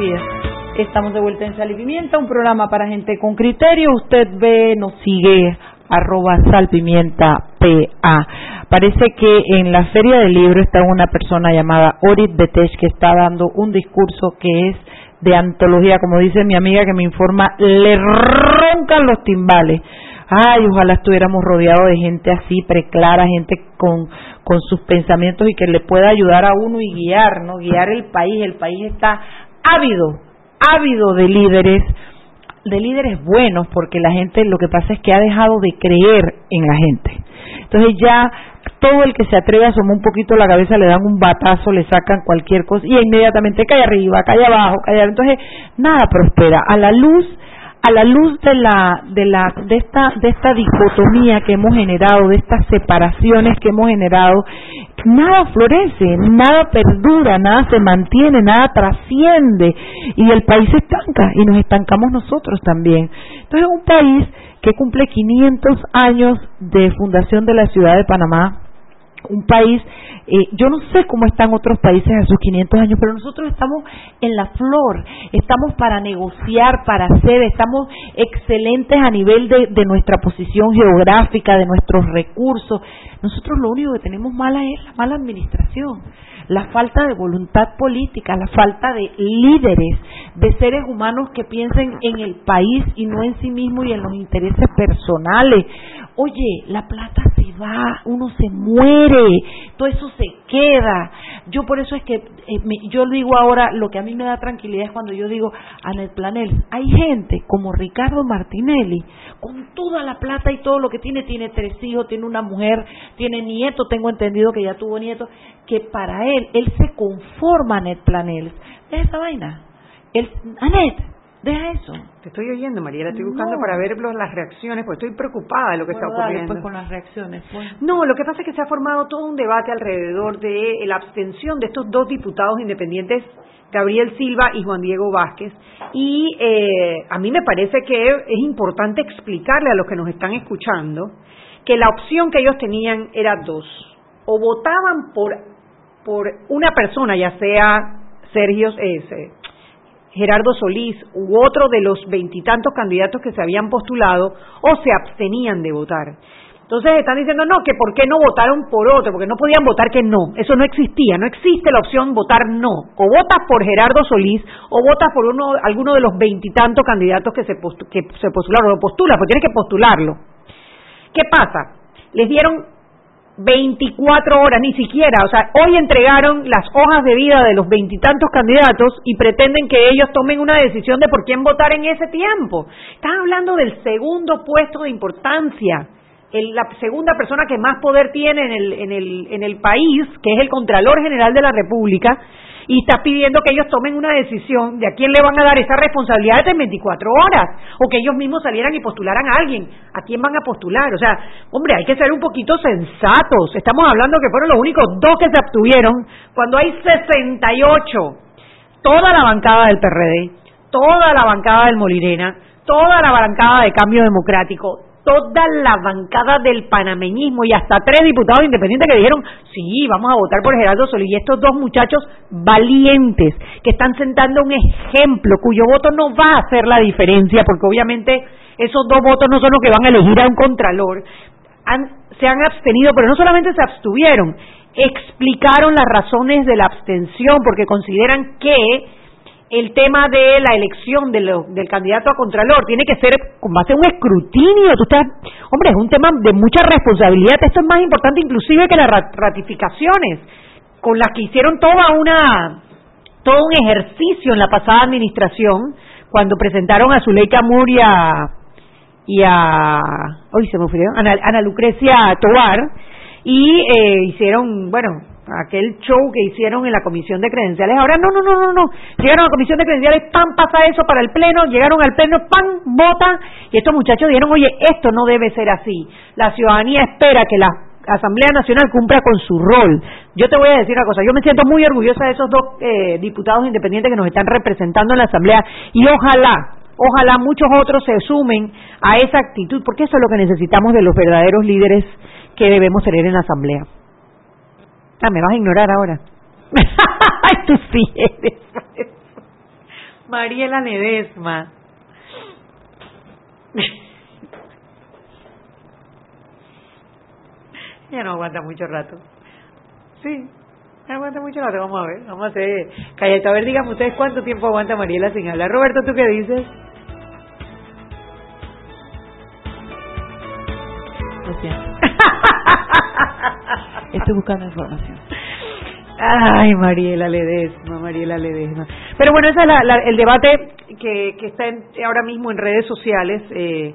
Días. Estamos de vuelta en Sal y Pimienta, un programa para gente con criterio. Usted ve, nos sigue, arroba salpimienta PA. Parece que en la Feria del Libro está una persona llamada Orit Betesh que está dando un discurso que es de antología, como dice mi amiga que me informa, le roncan los timbales. Ay, ojalá estuviéramos rodeados de gente así, preclara, gente con sus pensamientos y que le pueda ayudar a uno y guiar, ¿no? Guiar el país. El país está ávido, ávido de líderes, de líderes buenos, porque la gente lo que pasa es que ha dejado de creer en la gente. Entonces ya todo el que se atreve a asomar un poquito la cabeza le dan un batazo, le sacan cualquier cosa y inmediatamente cae arriba, cae abajo, cae entonces nada prospera. A la luz a la luz de la de la de esta de esta dicotomía que hemos generado, de estas separaciones que hemos generado, nada florece, nada perdura, nada se mantiene, nada trasciende y el país se estanca y nos estancamos nosotros también. Entonces, un país que cumple 500 años de fundación de la ciudad de Panamá, un país, eh, yo no sé cómo están otros países a sus 500 años, pero nosotros estamos en la flor, estamos para negociar, para hacer, estamos excelentes a nivel de, de nuestra posición geográfica, de nuestros recursos. Nosotros lo único que tenemos mala es la mala administración, la falta de voluntad política, la falta de líderes, de seres humanos que piensen en el país y no en sí mismos y en los intereses personales. Oye, la plata se va, uno se muere, todo eso se queda. Yo por eso es que eh, yo digo ahora, lo que a mí me da tranquilidad es cuando yo digo, Anel Planel, hay gente como Ricardo Martinelli, con toda la plata y todo lo que tiene, tiene tres hijos, tiene una mujer, tiene nietos, tengo entendido que ya tuvo nietos, que para él, él se conforma, Anet Planel. Deja esa vaina. Él, Anet, deja eso. Te estoy oyendo, Mariela, estoy buscando No. para ver las reacciones, porque estoy preocupada de lo que Bueno, está dale, ocurriendo. pues, con las reacciones. pues. No, lo que pasa es que se ha formado todo un debate alrededor de la abstención de estos dos diputados independientes, Gabriel Silva y Juan Diego Vázquez. Y eh, a mí me parece que es importante explicarle a los que nos están escuchando que la opción que ellos tenían era dos. O votaban por, por una persona, ya sea Sergio eh, Gerardo Solís u otro de los veintitantos candidatos que se habían postulado, o se abstenían de votar. Entonces están diciendo, no, que por qué no votaron por otro, porque no podían votar que no. Eso no existía, no existe la opción votar no. O votas por Gerardo Solís o votas por uno, alguno de los veintitantos candidatos que se, que se postularon, o postula, porque tienes que postularlo. ¿Qué pasa? Les dieron 24 horas, ni siquiera, o sea, hoy entregaron las hojas de vida de los veintitantos candidatos y pretenden que ellos tomen una decisión de por quién votar en ese tiempo. Están hablando del segundo puesto de importancia, el- la segunda persona que más poder tiene en el, en, el, en el país, que es el Contralor General de la República, y está pidiendo que ellos tomen una decisión de a quién le van a dar esa responsabilidad en 24 horas, o que ellos mismos salieran y postularan a alguien. ¿A quién van a postular? O sea, hombre, hay que ser un poquito sensatos. Estamos hablando que fueron los únicos dos que se abstuvieron cuando hay 68. Toda la bancada del PRD, toda la bancada del Molirena, toda la bancada de Cambio Democrático, toda la bancada del panameñismo y hasta tres diputados independientes que dijeron, sí, vamos a votar por Gerardo Solís. Y estos dos muchachos valientes que están sentando un ejemplo cuyo voto no va a hacer la diferencia porque obviamente esos dos votos no son los que van a elegir a un contralor. se han abstenido, pero no solamente se abstuvieron, explicaron las razones de la abstención porque consideran que el tema de la elección del candidato a Contralor tiene que ser con base a un escrutinio. Tú estás, hombre, es un tema de mucha responsabilidad. Esto es más importante inclusive que las ratificaciones con las que hicieron toda una todo un ejercicio en la pasada administración cuando presentaron a Zuleika Muria y a hoy se me ofrecieron Ana, Ana Lucrecia Tobar y eh, hicieron bueno aquel show que hicieron en la comisión de credenciales. Ahora no, no, no, no, no. Llegaron a la comisión de credenciales, pan, pasa eso para el pleno, llegaron al pleno, pan, vota, y estos muchachos dijeron, oye, esto no debe ser así. La ciudadanía espera que la Asamblea Nacional cumpla con su rol. Yo te voy a decir una cosa, yo me siento muy orgullosa de esos dos eh, diputados independientes que nos están representando en la Asamblea y ojalá, ojalá muchos otros se sumen a esa actitud, porque eso es lo que necesitamos de los verdaderos líderes que debemos tener en la Asamblea. Ah, me vas a ignorar ahora. Ay, tú sí eres. Mariela Ledesma. ya no aguanta mucho rato. Sí, no aguanta mucho rato. Vamos a ver, vamos a hacer. Cállate, a ver, díganme ustedes cuánto tiempo aguanta Mariela sin hablar. Roberto, ¿tú qué dices? Lo siento. Estoy buscando información. Ay, Mariela Ledesma, Mariela Ledesma. Pero bueno, ese es la, el debate que, que está ahora mismo en redes sociales. Eh,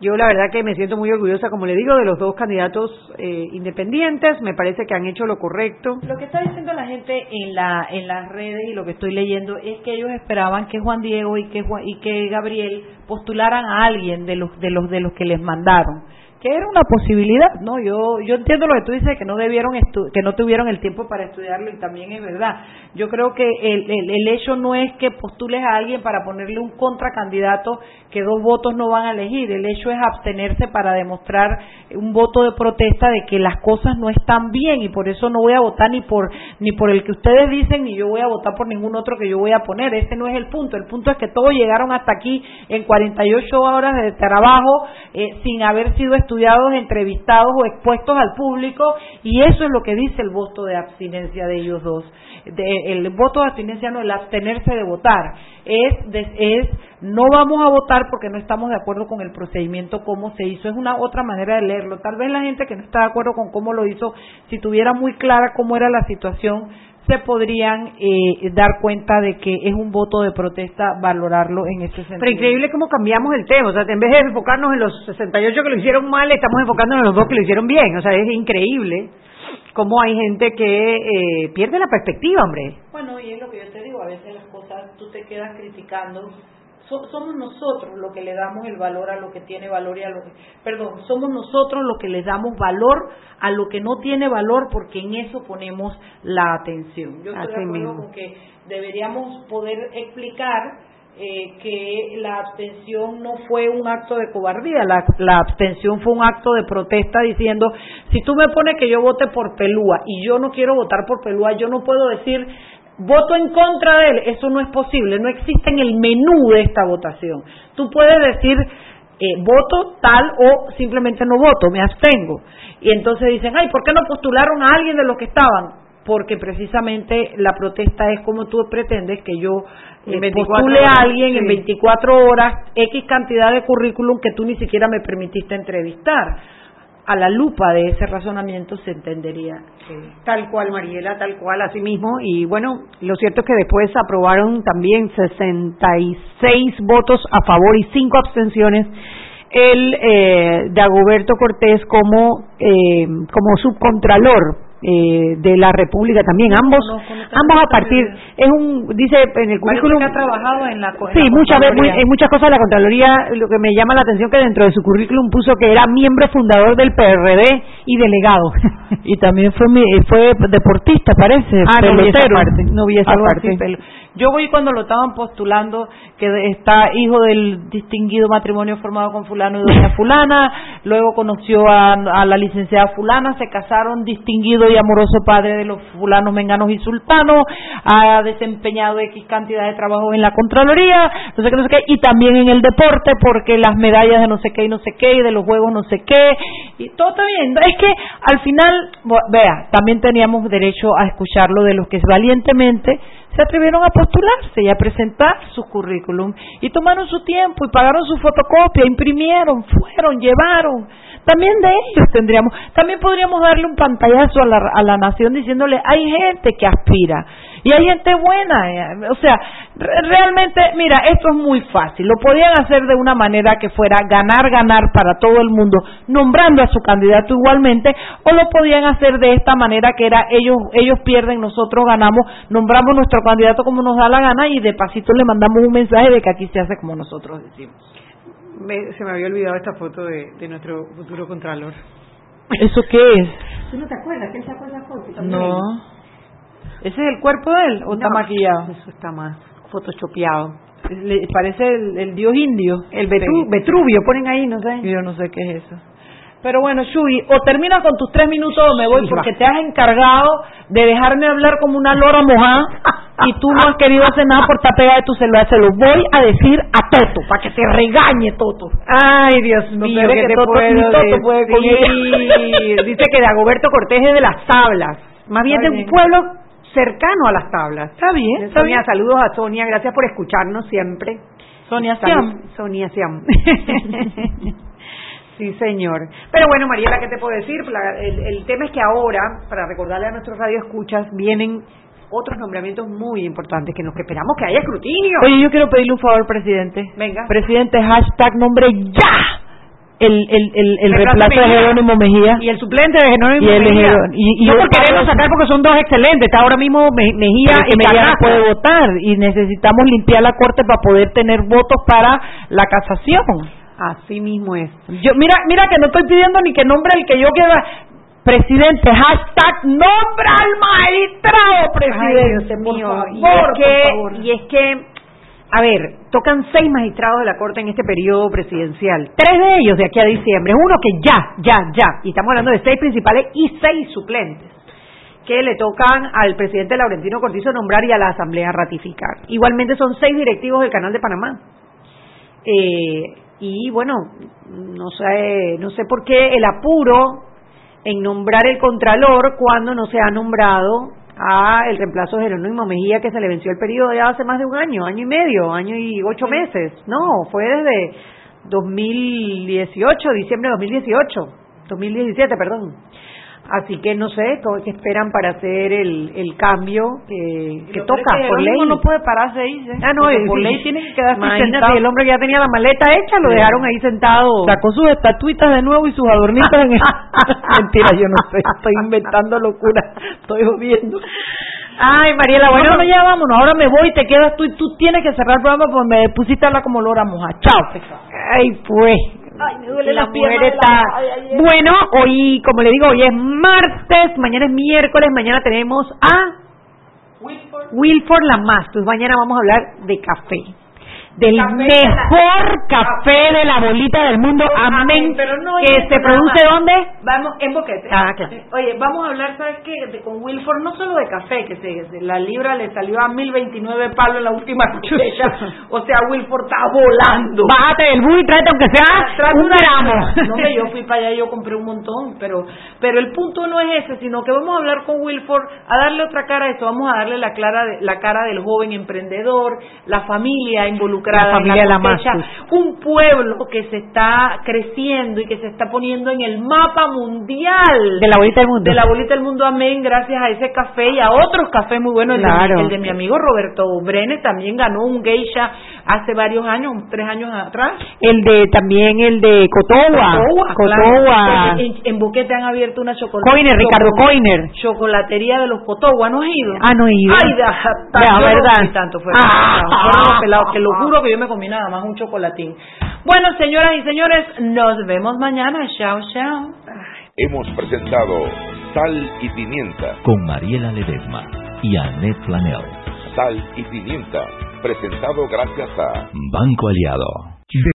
yo la verdad que me siento muy orgullosa, como le digo, de los dos candidatos eh, independientes. Me parece que han hecho lo correcto. Lo que está diciendo la gente en la en las redes y lo que estoy leyendo es que ellos esperaban que Juan Diego y que y que Gabriel postularan a alguien de los de los de los que les mandaron que era una posibilidad, ¿no? Yo yo entiendo lo que tú dices que no debieron que no tuvieron el tiempo para estudiarlo y también es verdad. Yo creo que el, el, el, hecho no es que postules a alguien para ponerle un contracandidato que dos votos no van a elegir, el hecho es abstenerse para demostrar un voto de protesta de que las cosas no están bien y por eso no voy a votar ni por ni por el que ustedes dicen ni yo voy a votar por ningún otro que yo voy a poner, ese no es el punto, el punto es que todos llegaron hasta aquí en 48 horas de trabajo eh, sin haber sido estudiados, entrevistados o expuestos al público y eso es lo que dice el voto de abstinencia de ellos dos. el voto de abstinencia no, el abstenerse de votar, es, es no vamos a votar porque no estamos de acuerdo con el procedimiento como se hizo, es una otra manera de leerlo. Tal vez la gente que no está de acuerdo con cómo lo hizo, si tuviera muy clara cómo era la situación, se podrían eh, dar cuenta de que es un voto de protesta valorarlo en ese sentido. Pero increíble cómo cambiamos el tema, o sea, en vez de enfocarnos en los 68 que lo hicieron mal, estamos enfocándonos en los dos que lo hicieron bien, o sea, es increíble cómo hay gente que eh, pierde la perspectiva, hombre. Bueno, y es lo que yo te digo, a veces las cosas tú te quedas criticando somos nosotros los que le damos el valor a lo que tiene valor y a lo que, perdón, somos nosotros los que le damos valor a lo que no tiene valor porque en eso ponemos la atención. Yo estoy de acuerdo con que deberíamos poder explicar eh, que la abstención no fue un acto de cobardía, la, la, abstención fue un acto de protesta diciendo, si tú me pones que yo vote por Pelúa y yo no quiero votar por Pelúa, yo no puedo decir voto en contra de él, eso no es posible, no existe en el menú de esta votación. Tú puedes decir eh, voto tal o simplemente no voto, me abstengo. Y entonces dicen, ay, ¿por qué no postularon a alguien de los que estaban? Porque precisamente la protesta es como tú pretendes que yo eh, postule a alguien en 24 horas X cantidad de currículum que tú ni siquiera me permitiste entrevistar a la lupa de ese razonamiento se entendería. Tal cual, Mariela, tal cual, así mismo. Y bueno, lo cierto es que después aprobaron también 66 votos a favor y 5 abstenciones el eh, Dagoberto Cortés como, eh, como subcontralor eh, de la República también ambos ambos a partir es un dice en el currículum que ha trabajado en la sí muchas en muchas cosas la contraloría lo que me llama la atención que dentro de su currículum puso que era miembro fundador del PRD y delegado. Y también fue fue deportista parece ah no vi esa parte no vi esa parte Yo voy cuando lo estaban postulando, que está hijo del distinguido matrimonio formado con fulano y doña fulana, luego conoció a, la licenciada fulana, se casaron, distinguido y amoroso padre de los fulanos, menganos y sultanos, ha desempeñado X cantidad de trabajo en la Contraloría, no sé qué, no sé qué, y también en el deporte, porque las medallas de no sé qué y no sé qué, y de los juegos no sé qué, y todo está bien. Es que al final, vea, también teníamos derecho a escucharlo de los que valientemente se atrevieron a postularse y a presentar su currículum y tomaron su tiempo y pagaron su fotocopia, imprimieron, fueron, llevaron. También de ellos tendríamos, también podríamos darle un pantallazo a la, a la nación diciéndole, hay gente que aspira y hay gente buena. Eh, o sea, realmente, mira, esto es muy fácil. Lo podían hacer de una manera que fuera ganar, ganar para todo el mundo, nombrando a su candidato igualmente, o lo podían hacer de esta manera que era ellos, ellos pierden, nosotros ganamos, nombramos nuestro candidato como nos da la gana y de pasito le mandamos un mensaje de que aquí se hace como nosotros decimos. se me había olvidado esta foto de, de nuestro futuro contralor. ¿Eso qué es? ¿Tú no te acuerdas que él sacó esa foto? No. ¿Ese es el cuerpo de él o está maquillado? Eso está más photoshopeado. Le parece el, dios indio. El Vetruvio, ponen ahí, no sé. Yo no sé qué es eso. Pero bueno, Shubi, o termina con tus tres minutos o me voy porque te has encargado de dejarme hablar como una lora mojada y tú no has querido hacer nada por tapega de tu celular. Se lo voy a decir a Toto para que te regañe Toto. Ay, Dios mío, que te Toto, Toto puede Dice que de Agoberto Cortés es de las tablas. Más bien de un pueblo cercano a las tablas. Está bien. Sonia, saludos a Sonia, gracias por escucharnos siempre. Sonia Siam. Sonia Siam. sí, señor. Pero bueno, Mariela, ¿qué te puedo decir? el, tema es que ahora, para recordarle a nuestros radioescuchas, vienen otros nombramientos muy importantes que nos esperamos que haya escrutinio. Oye, yo quiero pedirle un favor, presidente. Venga. Presidente, hashtag nombre ya el, el, el, el reemplazo de Jerónimo Mejía. Y el suplente de Jerónimo Mejía. y, y no por queremos sacar porque son dos excelentes. Está ahora mismo Mejía y Mejía no puede votar. Y necesitamos limpiar la corte para poder tener votos para la casación. Así mismo es. Yo, mira, mira que no estoy pidiendo ni que nombre el que yo quiera. Presidente, hashtag nombra al magistrado, presidente. Ay, Dios mío. y, es que, y es que a ver, tocan seis magistrados de la Corte en este periodo presidencial. Tres de ellos de aquí a diciembre. Uno que ya, ya, ya. Y estamos hablando de seis principales y seis suplentes que le tocan al presidente Laurentino Cortizo nombrar y a la Asamblea ratificar. Igualmente son seis directivos del Canal de Panamá. Eh, y bueno, no sé, no sé por qué el apuro en nombrar el Contralor cuando no se ha nombrado a el reemplazo de Jerónimo Mejía que se le venció el periodo ya hace más de un año, año y medio, año y ocho meses. No, fue desde 2018, diciembre de 2018, 2017, perdón. Así que no sé, ¿qué esperan para hacer el, el cambio que, que toca por ley? no puede pararse ahí. Ah, no, por ley tiene que quedarse sentado. el hombre que ya tenía la maleta hecha, lo dejaron ahí sentado. Sacó sus estatuitas de nuevo y sus adornitos en el... Mentira, yo no sé, estoy inventando locura, estoy jodiendo. Ay, Mariela, bueno, bueno, ya vámonos, ahora me voy, te quedas tú y tú tienes que cerrar el programa porque me pusiste a hablar como lora moja. Chao. Ay, pues. Ay, me duele la, Bueno, hoy, como le digo, hoy es martes, mañana es miércoles, mañana tenemos a Wilford, Wilford Lamastus. Mañana vamos a hablar de café del mejor café de la bolita del mundo, amén, pero no que se produce dónde? Vamos, en Boquete. Ah, claro. Oye, vamos a hablar, ¿sabes qué? con Wilford, no solo de café, que se, la libra le salió a 1029 palos en la última cosecha, o sea, Wilford está volando. Bájate del bus y tráete aunque sea un gramo. No, yo fui para allá y yo compré un montón, pero pero el punto no es ese, sino que vamos a hablar con Wilford, a darle otra cara a esto, vamos a darle la, clara, la cara del joven emprendedor, la familia involucrada la familia la un pueblo que se está creciendo y que se está poniendo en el mapa mundial de la bolita del mundo. de la bolita del mundo amén gracias a ese café y a otros cafés muy buenos. El, de, mi amigo Roberto Brenes también ganó un geisha hace varios años tres años atrás. El de también el de Cotowa Cotowa, En, en, Boquete han abierto una chocolatería Ricardo Coiner. chocolatería de los Cotowa ¿no has ido? ah no he ido. Ay da, verdad. tanto fue ah, que lo juro que yo me comí nada más un chocolatín. Bueno, señoras y señores, nos vemos mañana. Chao, chao. Hemos presentado Sal y Pimienta con Mariela Ledesma y Annette Planel. Sal y Pimienta, presentado gracias a Banco Aliado.